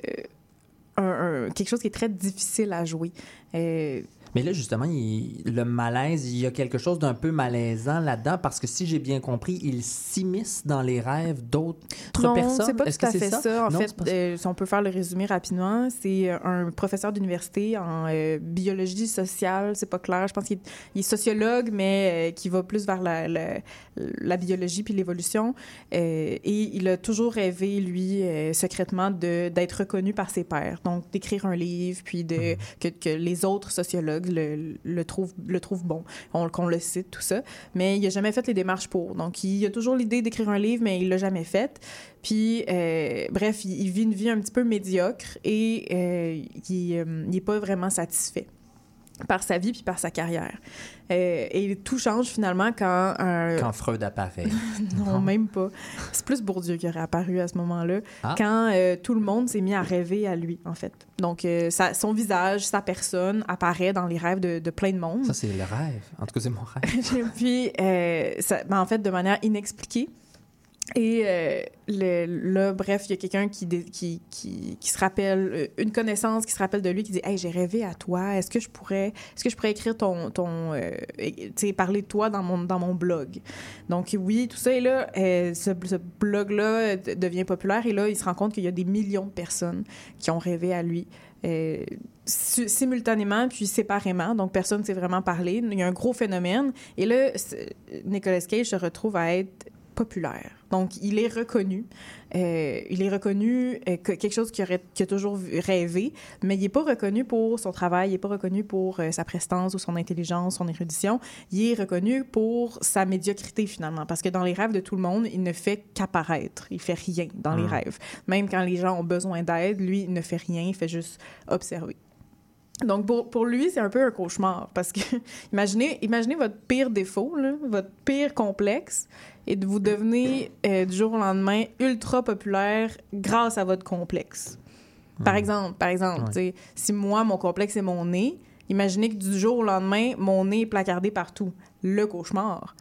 [SPEAKER 5] un- un- quelque chose qui est très difficile à jouer. Euh,
[SPEAKER 2] Mais là, justement, il- le malaise, il y a quelque chose d'un peu malaisant là-dedans parce que si j'ai bien compris, il s'immisce dans les rêves d'autres
[SPEAKER 5] non,
[SPEAKER 2] personnes.
[SPEAKER 5] c'est pas
[SPEAKER 2] Est-ce
[SPEAKER 5] tout à fait ça?
[SPEAKER 2] ça?
[SPEAKER 5] En
[SPEAKER 2] Non,
[SPEAKER 5] fait, euh, si on peut faire le résumé rapidement, c'est euh, un professeur d'université en euh, biologie sociale. C'est pas clair. Je pense qu'il est, sociologue, mais euh, qui va plus vers la, la, la biologie puis l'évolution. Et il a toujours rêvé, lui, secrètement, d'être reconnu par ses pairs. Donc, d'écrire un livre, puis de,
[SPEAKER 2] Mhm.
[SPEAKER 5] que, que les autres sociologues le, trouvent, le trouvent bon, on- qu'on le cite, tout ça. Mais il n'a jamais fait les démarches pour. Donc, il a toujours l'idée d'écrire un livre, mais il l'a jamais fait. Puis, euh, bref, il, vit une vie un petit peu médiocre et euh, il n'est pas vraiment satisfait par sa vie puis par sa carrière. Euh, et tout change finalement quand.
[SPEAKER 2] Quand Freud apparaît.
[SPEAKER 5] Non, même pas. C'est plus Bourdieu qui aurait apparu à ce moment-là,
[SPEAKER 2] Ah.
[SPEAKER 5] quand euh, tout le monde s'est mis à rêver à lui, en fait. Donc, euh, sa- son visage, sa personne apparaît dans les rêves de, de plein de monde.
[SPEAKER 2] Ça, c'est le rêve. En tout cas, c'est mon rêve.
[SPEAKER 5] Puis, ça, ben, en fait, de manière inexpliquée. Et euh, là, bref, il y a quelqu'un qui, qui, qui, se rappelle, euh, une connaissance qui se rappelle de lui, qui dit Hey, j'ai rêvé à toi, est-ce que je pourrais, est-ce que je pourrais écrire ton. ton euh, parler de toi dans mon, dans mon blog? Donc, oui, tout ça. Et là, euh, ce, blog-là de- devient populaire. Et là, il se rend compte qu'il y a des millions de personnes qui ont rêvé à lui. simultanément puis séparément. Donc, personne ne s'est vraiment parlé. Il y a un gros phénomène. Et là, Nicolas Cage se retrouve à être populaire. Donc, il est reconnu. Euh, il est reconnu euh, que quelque chose qu'il aurait, qu'il a toujours rêvé, mais il n'est pas reconnu pour son travail, il n'est pas reconnu pour euh, sa prestance ou son intelligence, son érudition. Il est reconnu pour sa médiocrité, finalement, parce que dans les rêves de tout le monde, il ne fait qu'apparaître. Il fait rien dans les
[SPEAKER 2] Mm.
[SPEAKER 5] rêves. Même quand les gens ont besoin d'aide, lui, il ne fait rien, il fait juste observer. Donc, pour, pour lui, c'est un peu un cauchemar parce que imaginez, imaginez votre pire défaut, là, votre pire complexe, et de vous devenez euh, du jour au lendemain ultra populaire grâce à votre complexe. Par exemple, par exemple,
[SPEAKER 2] Ouais.
[SPEAKER 5] si moi, mon complexe est mon nez, imaginez que du jour au lendemain, mon nez est placardé partout. Le cauchemar.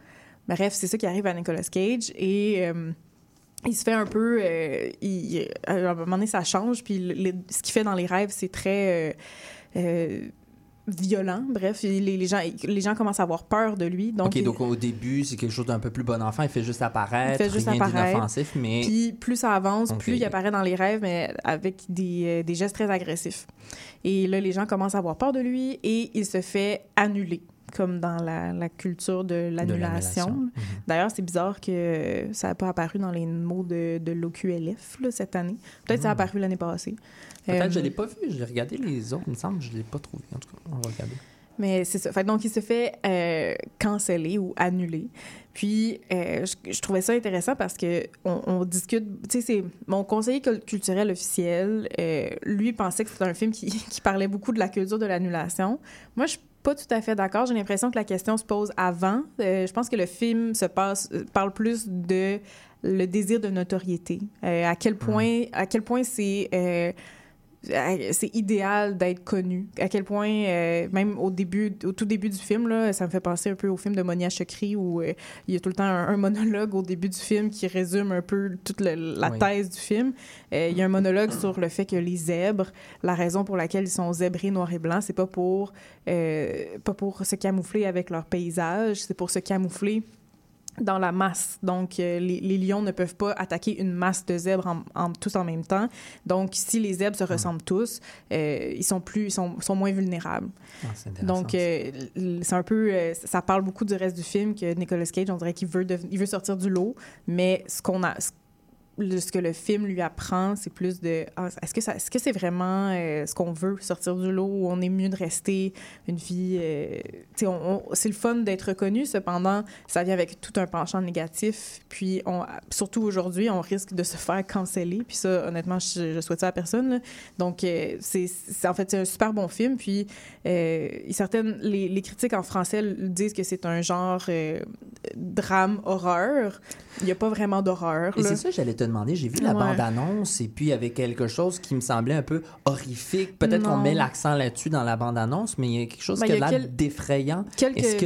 [SPEAKER 5] Bref, c'est ça qui arrive à Nicolas Cage et euh, il se fait un peu. euh, il- à un moment donné, ça change, puis le- le- ce qu'il fait dans les rêves, c'est très. Euh, violent, bref, les, les gens, les gens commencent à avoir peur de lui. Donc,
[SPEAKER 2] ok, donc au début, c'est quelque chose d'un peu plus bon enfant. Il fait juste apparaître,
[SPEAKER 5] Il fait juste
[SPEAKER 2] rien d'inoffensif, mais
[SPEAKER 5] Puis plus ça avance, plus il apparaît dans les rêves, mais avec des, euh, des gestes très agressifs. Et là, les gens commencent à avoir peur de lui et il se fait annuler, comme dans la, la culture de l'annulation.
[SPEAKER 2] Mhm.
[SPEAKER 5] D'ailleurs, c'est bizarre que ça n'a pas apparu dans les mots de, de l'OQLF cette année. Peut-être que ça a
[SPEAKER 2] Mhm.
[SPEAKER 5] apparu l'année passée.
[SPEAKER 2] Peut-être
[SPEAKER 5] Euh,
[SPEAKER 2] je l'ai pas vu. J'ai regardé les autres. Il me semble je l'ai pas trouvé. En tout cas, on va regarder.
[SPEAKER 5] Mais c'est ça. Fait, donc, il se fait euh, canceller ou annuler. Puis, euh, je, je trouvais ça intéressant parce que on, on discute. Tu sais, c'est mon conseiller cul- culturel officiel. euh, lui pensait que c'était un film qui, qui parlait beaucoup de la culture de l'annulation. Moi, je pas tout à fait d'accord. J'ai l'impression que la question se pose avant. Euh, je pense que le film se passe euh, parle plus de le désir de notoriété. Euh, à quel point, à quel point c'est c'est idéal d'être connu. À quel point, euh, même au début, au tout début du film, là, ça me fait penser un peu au film de Monia Chokri où euh, il y a tout le temps un, un monologue au début du film qui résume un peu toute le- la
[SPEAKER 2] Oui.
[SPEAKER 5] thèse du film. Euh, il y a un monologue sur le fait que les zèbres, la raison pour laquelle ils sont zébrés noir et blanc, c'est pas pour pas pour se camoufler avec leur paysage, c'est pour se camoufler dans la masse. Donc, euh, les, les lions ne peuvent pas attaquer une masse de zèbres en, en- tous en même temps. Donc, si les zèbres se ressemblent tous, euh, ils sont plus, ils sont, sont moins vulnérables.
[SPEAKER 2] Ah,
[SPEAKER 5] Donc, euh, c'est un peu, ça parle beaucoup du reste du film que Nicolas Cage, on dirait qu'il veut, il veut sortir du lot, mais ce qu'on a, ce, ce que le film lui apprend, c'est plus de, ah, est-ce que c'est vraiment euh, ce qu'on veut, sortir du lot, ou on est mieux de rester une vie, euh, c'est le fun d'être reconnu, cependant, ça vient avec tout un penchant négatif, puis on, surtout aujourd'hui, on risque de se faire canceller, puis ça, honnêtement, je, je souhaite ça à personne, là. donc euh, c'est, en fait, c'est un super bon film, puis certaines, les, les critiques en français disent que c'est un genre euh, drame horreur. Il n'y a pas vraiment d'horreur.
[SPEAKER 2] Et c'est ça, j'allais te demander. J'ai vu la
[SPEAKER 5] Ouais.
[SPEAKER 2] bande-annonce et puis il y avait quelque chose qui me semblait un peu horrifique. Peut-être qu'on met l'accent là-dessus dans la bande-annonce, mais il y a quelque chose
[SPEAKER 5] Ben,
[SPEAKER 2] qui a l'air
[SPEAKER 5] quel-
[SPEAKER 2] d'effrayant. Est-ce que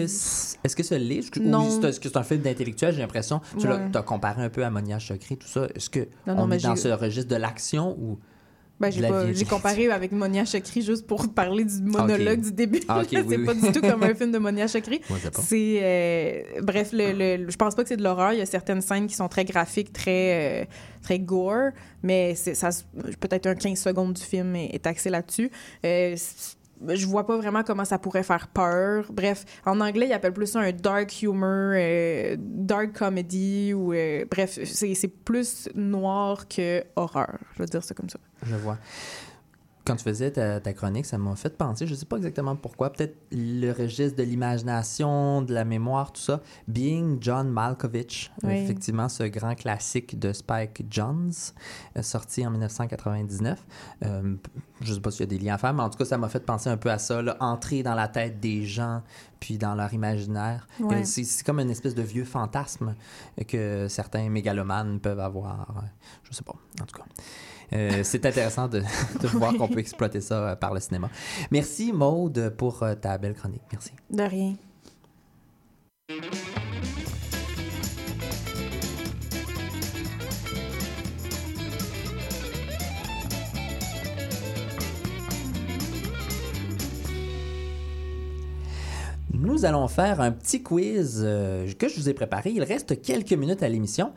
[SPEAKER 2] est-ce que ce livre,
[SPEAKER 5] Non.
[SPEAKER 2] ou est-ce que c'est un film d'intellectuel, j'ai l'impression, tu
[SPEAKER 5] Ouais.
[SPEAKER 2] as comparé un peu à Monia Chokri, tout ça. Est-ce que
[SPEAKER 5] Non,
[SPEAKER 2] on est dans ce registre de l'action ou
[SPEAKER 5] Ben, j'ai, pas- comparé avec Monia Chokri juste pour parler du monologue
[SPEAKER 2] Ok.
[SPEAKER 5] du début.
[SPEAKER 2] Ah, ok,
[SPEAKER 5] c'est
[SPEAKER 2] oui,
[SPEAKER 5] pas
[SPEAKER 2] oui.
[SPEAKER 5] du tout comme un film de Monia
[SPEAKER 2] pas.
[SPEAKER 5] C'est euh, bref, le, le- je pense pas que c'est de l'horreur. Il y a certaines scènes qui sont très graphiques, très euh, très gore, mais c'est ça. Peut-être un 15 secondes du film est, est axé là-dessus. Euh, je vois pas vraiment comment ça pourrait faire peur. Bref, en anglais, ils appellent plus ça un dark humor, euh, dark comedy ou euh, bref, c'est plus noir que horreur. Je vais dire ça comme ça.
[SPEAKER 2] Je vois. Quand tu faisais ta, ta chronique, ça m'a fait penser, je sais pas exactement pourquoi, peut-être le registre de l'imagination, de la mémoire, tout ça. Being John Malkovich,
[SPEAKER 5] Oui.
[SPEAKER 2] effectivement, ce grand classique de Spike Jones, euh, sorti en 1999. Euh, je sais pas s'il y a des liens à faire, mais en tout cas, ça m'a fait penser un peu à ça, là, entrer dans la tête des gens, puis dans leur imaginaire.
[SPEAKER 5] Ouais.
[SPEAKER 2] Euh, C'est c'est comme une espèce de vieux fantasme que certains mégalomanes peuvent avoir. Je sais pas, en tout cas. Euh, c'est intéressant de, de voir qu'on peut exploiter ça euh, par le cinéma. Merci Maude pour euh, ta belle chronique. Merci.
[SPEAKER 5] De rien.
[SPEAKER 2] nous allons faire un petit quiz euh, que je vous ai préparé. Il reste quelques minutes à l'émission.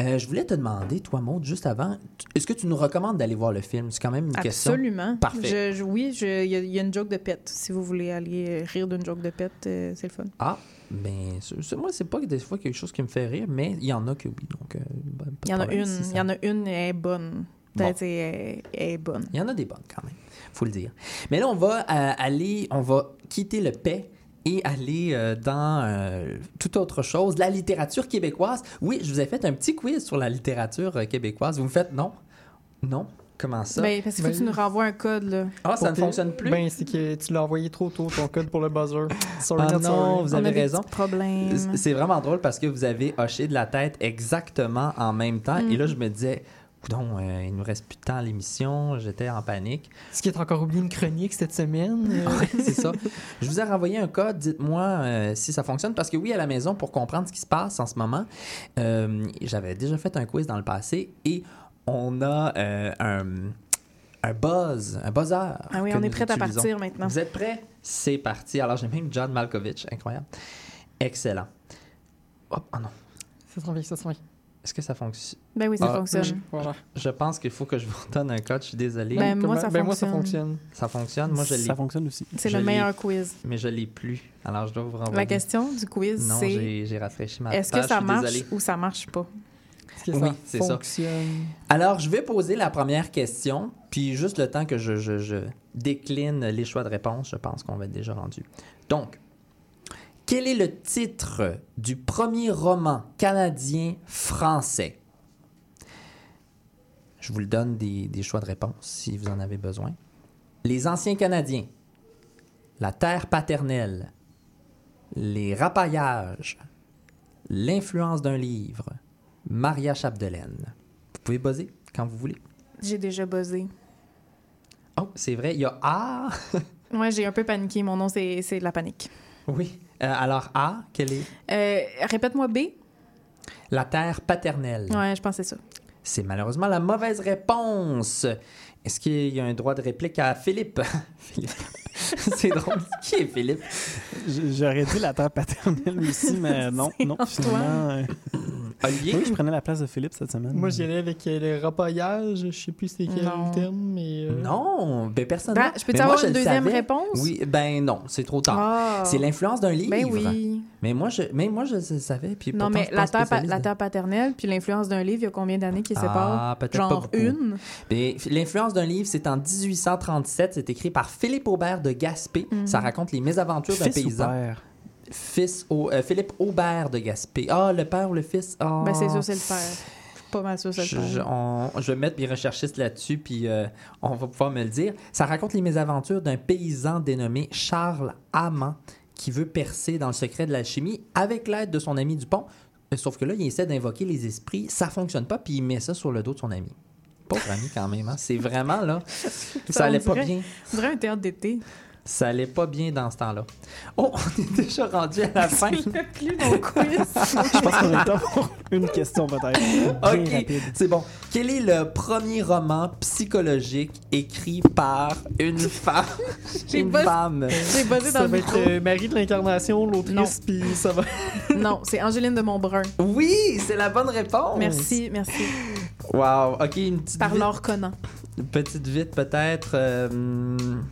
[SPEAKER 2] Euh, je voulais te demander, toi, Maud, juste avant, est-ce que tu nous recommandes d'aller voir le film? C'est quand même une question.
[SPEAKER 5] Absolument.
[SPEAKER 2] Parfait.
[SPEAKER 5] Je, je- oui, il y, a- il y a une joke de pet. Si vous voulez aller rire d'une joke de pet, euh, c'est le fun.
[SPEAKER 2] Ah, ben, c'est- moi, c'est pas des fois quelque chose qui me fait rire, mais il y en a que oui. Donc, euh, ben,
[SPEAKER 5] Il y en a une.
[SPEAKER 2] si ça-
[SPEAKER 5] Il y en a une, elle est bonne.
[SPEAKER 2] Bon.
[SPEAKER 5] Peut-être elle, elle est bonne.
[SPEAKER 2] Il y en a des bonnes quand même, faut le dire. Mais là, on va euh, aller, on va quitter le paix et aller euh, dans euh, toute autre chose, la littérature québécoise. Oui, je vous ai fait un petit quiz sur la littérature euh, québécoise. Vous me faites non? Non? Comment ça?
[SPEAKER 5] Ben, parce que tu
[SPEAKER 3] Ben-
[SPEAKER 5] nous renvoies un code, là.
[SPEAKER 2] ah, ça ne fonctionne plus?
[SPEAKER 3] Ben, c'est que tu l'as envoyé trop tôt, ton code pour le buzzer. Sorry,
[SPEAKER 2] Ah
[SPEAKER 3] not
[SPEAKER 2] non,
[SPEAKER 3] sorry.
[SPEAKER 2] vous
[SPEAKER 5] On
[SPEAKER 2] avez
[SPEAKER 5] des
[SPEAKER 2] raison. C'est vraiment drôle parce que vous avez hoché de la tête exactement en même temps. Et là, je me disais, Coudon, euh, il nous reste plus de temps à l'émission. J'étais en panique.
[SPEAKER 3] Est-ce qu'il est encore oublié une chronique cette semaine?
[SPEAKER 2] Ouais, c'est ça. Je vous ai renvoyé un code. Dites-moi euh, si ça fonctionne. Parce que oui, à la maison, pour comprendre ce qui se passe en ce moment, euh, j'avais déjà fait un quiz dans le passé et on a euh, un, un buzz, un buzzer.
[SPEAKER 5] Ah oui, on est prêt à partir maintenant.
[SPEAKER 2] Vous êtes prêts? C'est parti. Alors, j'ai même John Malkovich. Incroyable. Excellent. Hop, oh non.
[SPEAKER 3] Ça s'en vient, ça s'en vient.
[SPEAKER 2] Est-ce que ça fonctionne?
[SPEAKER 5] Ben oui, ça
[SPEAKER 2] Ah,
[SPEAKER 5] fonctionne.
[SPEAKER 3] Voilà.
[SPEAKER 2] Je pense qu'il faut que je vous donne un code. Je suis désolé.
[SPEAKER 5] Ben, moi, ça
[SPEAKER 3] ben, moi, ça
[SPEAKER 5] fonctionne.
[SPEAKER 2] ça fonctionne. Moi, je l'ai.
[SPEAKER 4] Ça fonctionne aussi.
[SPEAKER 5] C'est le meilleur quiz.
[SPEAKER 2] Mais je l'ai plus. Alors, je dois vous renvoyer.
[SPEAKER 5] La question du quiz,
[SPEAKER 2] Non,
[SPEAKER 5] c'est
[SPEAKER 2] j'ai j'ai rafraîchi ma
[SPEAKER 5] est-ce
[SPEAKER 2] page,
[SPEAKER 5] que ça marche
[SPEAKER 2] désolé.
[SPEAKER 5] ou ça marche pas?
[SPEAKER 3] Est-ce que
[SPEAKER 2] Oui,
[SPEAKER 3] ça
[SPEAKER 2] c'est ça.
[SPEAKER 3] fonctionne?
[SPEAKER 2] Alors, je vais poser la première question, puis juste le temps que je, je- je décline les choix de réponse, je pense qu'on va être déjà rendu. Donc, quel est le titre du premier roman canadien-français? Je vous le donne des, des choix de réponse si vous en avez besoin. Les anciens Canadiens, La terre paternelle, Les rapaillages, L'influence d'un livre, Maria Chapdelaine. Vous pouvez buzzer quand vous voulez.
[SPEAKER 5] J'ai déjà buzzé.
[SPEAKER 2] Oh, c'est vrai, il y a A.
[SPEAKER 5] Ouais, j'ai un peu paniqué. Mon nom, c'est c'est de la panique.
[SPEAKER 2] Oui. Euh, alors A, quelle est?
[SPEAKER 5] Euh, Répète-moi B.
[SPEAKER 2] La terre paternelle.
[SPEAKER 5] Ouais, je pensais ça.
[SPEAKER 2] C'est malheureusement la mauvaise réponse. Est-ce qu'il y a un droit de réplique à Philippe? Philippe. c'est drôle. Qui est Philippe?
[SPEAKER 4] J'aurais dit la terre paternelle aussi, mais non, non, finalement.
[SPEAKER 2] Olivier?
[SPEAKER 4] Oui, je prenais la place de Philippe cette semaine.
[SPEAKER 3] Moi, j'y allais avec euh, le rapaillage. Je sais plus c'est quel
[SPEAKER 5] Non.
[SPEAKER 3] terme, mais. euh,
[SPEAKER 2] Non, ben personne.
[SPEAKER 5] Ben, je peux-tu avoir une deuxième
[SPEAKER 2] savais.
[SPEAKER 5] réponse?
[SPEAKER 2] Oui, ben non, c'est trop tard.
[SPEAKER 5] Ah.
[SPEAKER 2] C'est l'influence d'un livre.
[SPEAKER 5] Ben oui.
[SPEAKER 2] Mais moi, je, mais moi, je le savais. Puis
[SPEAKER 5] Non,
[SPEAKER 2] pourtant,
[SPEAKER 5] mais
[SPEAKER 2] je suis
[SPEAKER 5] la
[SPEAKER 2] pas
[SPEAKER 5] terre, pa-
[SPEAKER 2] spécialiste
[SPEAKER 5] la
[SPEAKER 2] de-
[SPEAKER 5] terre paternelle puis l'influence d'un livre, il y a combien d'années qui
[SPEAKER 2] Ah,
[SPEAKER 5] séparent?
[SPEAKER 2] peut-être pas
[SPEAKER 5] Genre
[SPEAKER 2] beaucoup.
[SPEAKER 5] une?
[SPEAKER 2] Mais L'influence d'un livre, c'est en 1837. C'est écrit par Philippe Aubert de Gaspé. Ça raconte les mésaventures d'un
[SPEAKER 4] Fils ou
[SPEAKER 2] paysan.
[SPEAKER 4] père?
[SPEAKER 2] Fils au, euh, Philippe Aubert de Gaspé. Ah, le père ou le fils? Ah.
[SPEAKER 5] Ben, c'est sûr, c'est le père. Pas mal sûr, c'est le
[SPEAKER 2] je-
[SPEAKER 5] père.
[SPEAKER 2] on- je vais mettre mes recherchistes là-dessus, puis euh, on va pouvoir me le dire. Ça raconte les mésaventures d'un paysan dénommé Charles Amand qui veut percer dans le secret de l'alchimie avec l'aide de son ami Dupont. Euh, Sauf que là, il essaie d'invoquer les esprits. Ça fonctionne pas, puis il met ça sur le dos de son ami. Pauvre ami, quand même. hein. C'est vraiment, là... ça
[SPEAKER 5] on
[SPEAKER 2] allait pas bien.
[SPEAKER 5] On dirait un théâtre d'été.
[SPEAKER 2] Ça allait pas bien dans ce temps-là. Oh, on est déjà rendu à la fin.
[SPEAKER 5] plus mon quiz.
[SPEAKER 4] Je pense qu'on a le temps pour une question peut-être.
[SPEAKER 2] Ok, c'est bon. Quel est le premier roman psychologique écrit par une femme?
[SPEAKER 5] J'ai
[SPEAKER 2] une femme.
[SPEAKER 5] J'ai buzzé dans
[SPEAKER 3] Ça
[SPEAKER 5] le
[SPEAKER 3] va être
[SPEAKER 5] micro.
[SPEAKER 3] euh, Marie de l'Incarnation, l'autrice, puis ça va.
[SPEAKER 5] Non, c'est Angéline de Montbrun.
[SPEAKER 2] Oui, c'est la bonne réponse.
[SPEAKER 5] Merci, merci.
[SPEAKER 2] Wow. Ok, une petite
[SPEAKER 5] Par
[SPEAKER 2] vite,
[SPEAKER 5] Laure Conan.
[SPEAKER 2] petite vite peut-être. euh, hum,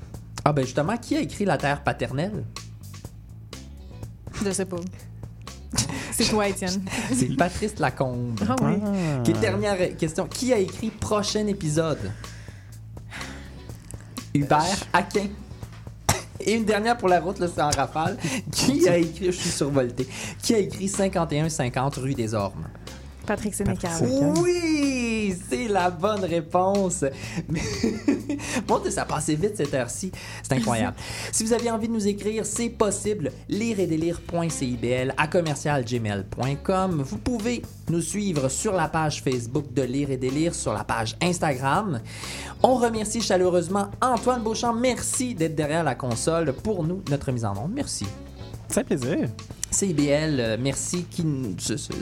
[SPEAKER 2] Ah ben justement, qui a écrit La Terre paternelle?
[SPEAKER 5] Je sais pas. C'est toi, Étienne.
[SPEAKER 2] C'est Patrice Lacombe.
[SPEAKER 5] Ah oui.
[SPEAKER 4] Ah.
[SPEAKER 2] Ok, dernière question. Qui a écrit prochain épisode? Hubert Aquin. Et une dernière pour la route, là, c'est en rafale. Qui a écrit, je suis survolté, qui a écrit 5150 rue des Ormes?
[SPEAKER 5] Patrick Sénécal.
[SPEAKER 2] Oui, c'est la bonne réponse. Bon, ça passait vite cette heure-ci. C'est incroyable. si vous avez envie de nous écrire, c'est possible. Lire et délire.cibl à commercialgmail.com. Vous pouvez nous suivre sur la page Facebook de Lire et délire, sur la page Instagram. On remercie chaleureusement Antoine Beauchamp. Merci d'être derrière la console pour nous, notre mise en onde. Merci.
[SPEAKER 4] C'est un plaisir.
[SPEAKER 2] CIBL, euh, merci. Qui,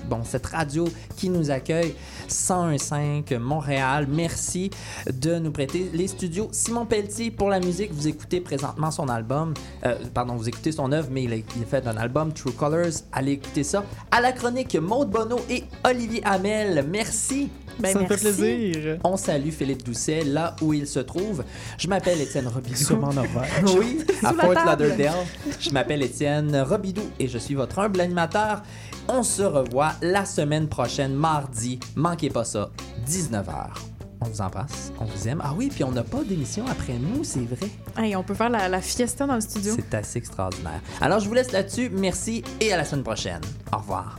[SPEAKER 2] bon, cette radio qui nous accueille, 101.5 Montréal, merci de nous prêter les studios. Simon Pelletier pour la musique, vous écoutez présentement son album, euh, pardon, vous écoutez son œuvre, mais il a, il a fait un album, True Colors. Allez écouter ça. À la chronique, Maude Bonneau et Olivier Hamel, merci.
[SPEAKER 5] Ben,
[SPEAKER 3] ça me fait plaisir.
[SPEAKER 2] On salue Philippe Doucet là où il se trouve. Je m'appelle Étienne Robidoux.
[SPEAKER 4] Sûrement Norvège.
[SPEAKER 2] Oui, à
[SPEAKER 5] la
[SPEAKER 2] Fort. Lauderdale. Je m'appelle Étienne Robidoux et je suis votre humble animateur. On se revoit la semaine prochaine, mardi. Manquez pas ça, 19h. On vous embrasse, on vous aime. Ah oui, puis on n'a pas d'émission après nous, c'est vrai.
[SPEAKER 5] Hey, on peut faire la, la fiesta dans le studio.
[SPEAKER 2] C'est assez extraordinaire. Alors, je vous laisse là-dessus. Merci et à la semaine prochaine. Au revoir.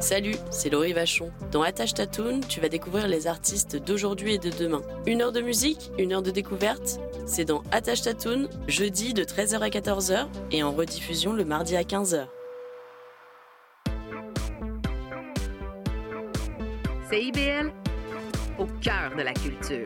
[SPEAKER 10] Salut, c'est Laurie Vachon. Dans Attache Tatoon, tu vas découvrir les artistes d'aujourd'hui et de demain. Une heure de musique, une heure de découverte. C'est dans Attache Tatoon, jeudi de 13h à 14h et en rediffusion le mardi à 15h.
[SPEAKER 11] CIBL, au cœur de la culture.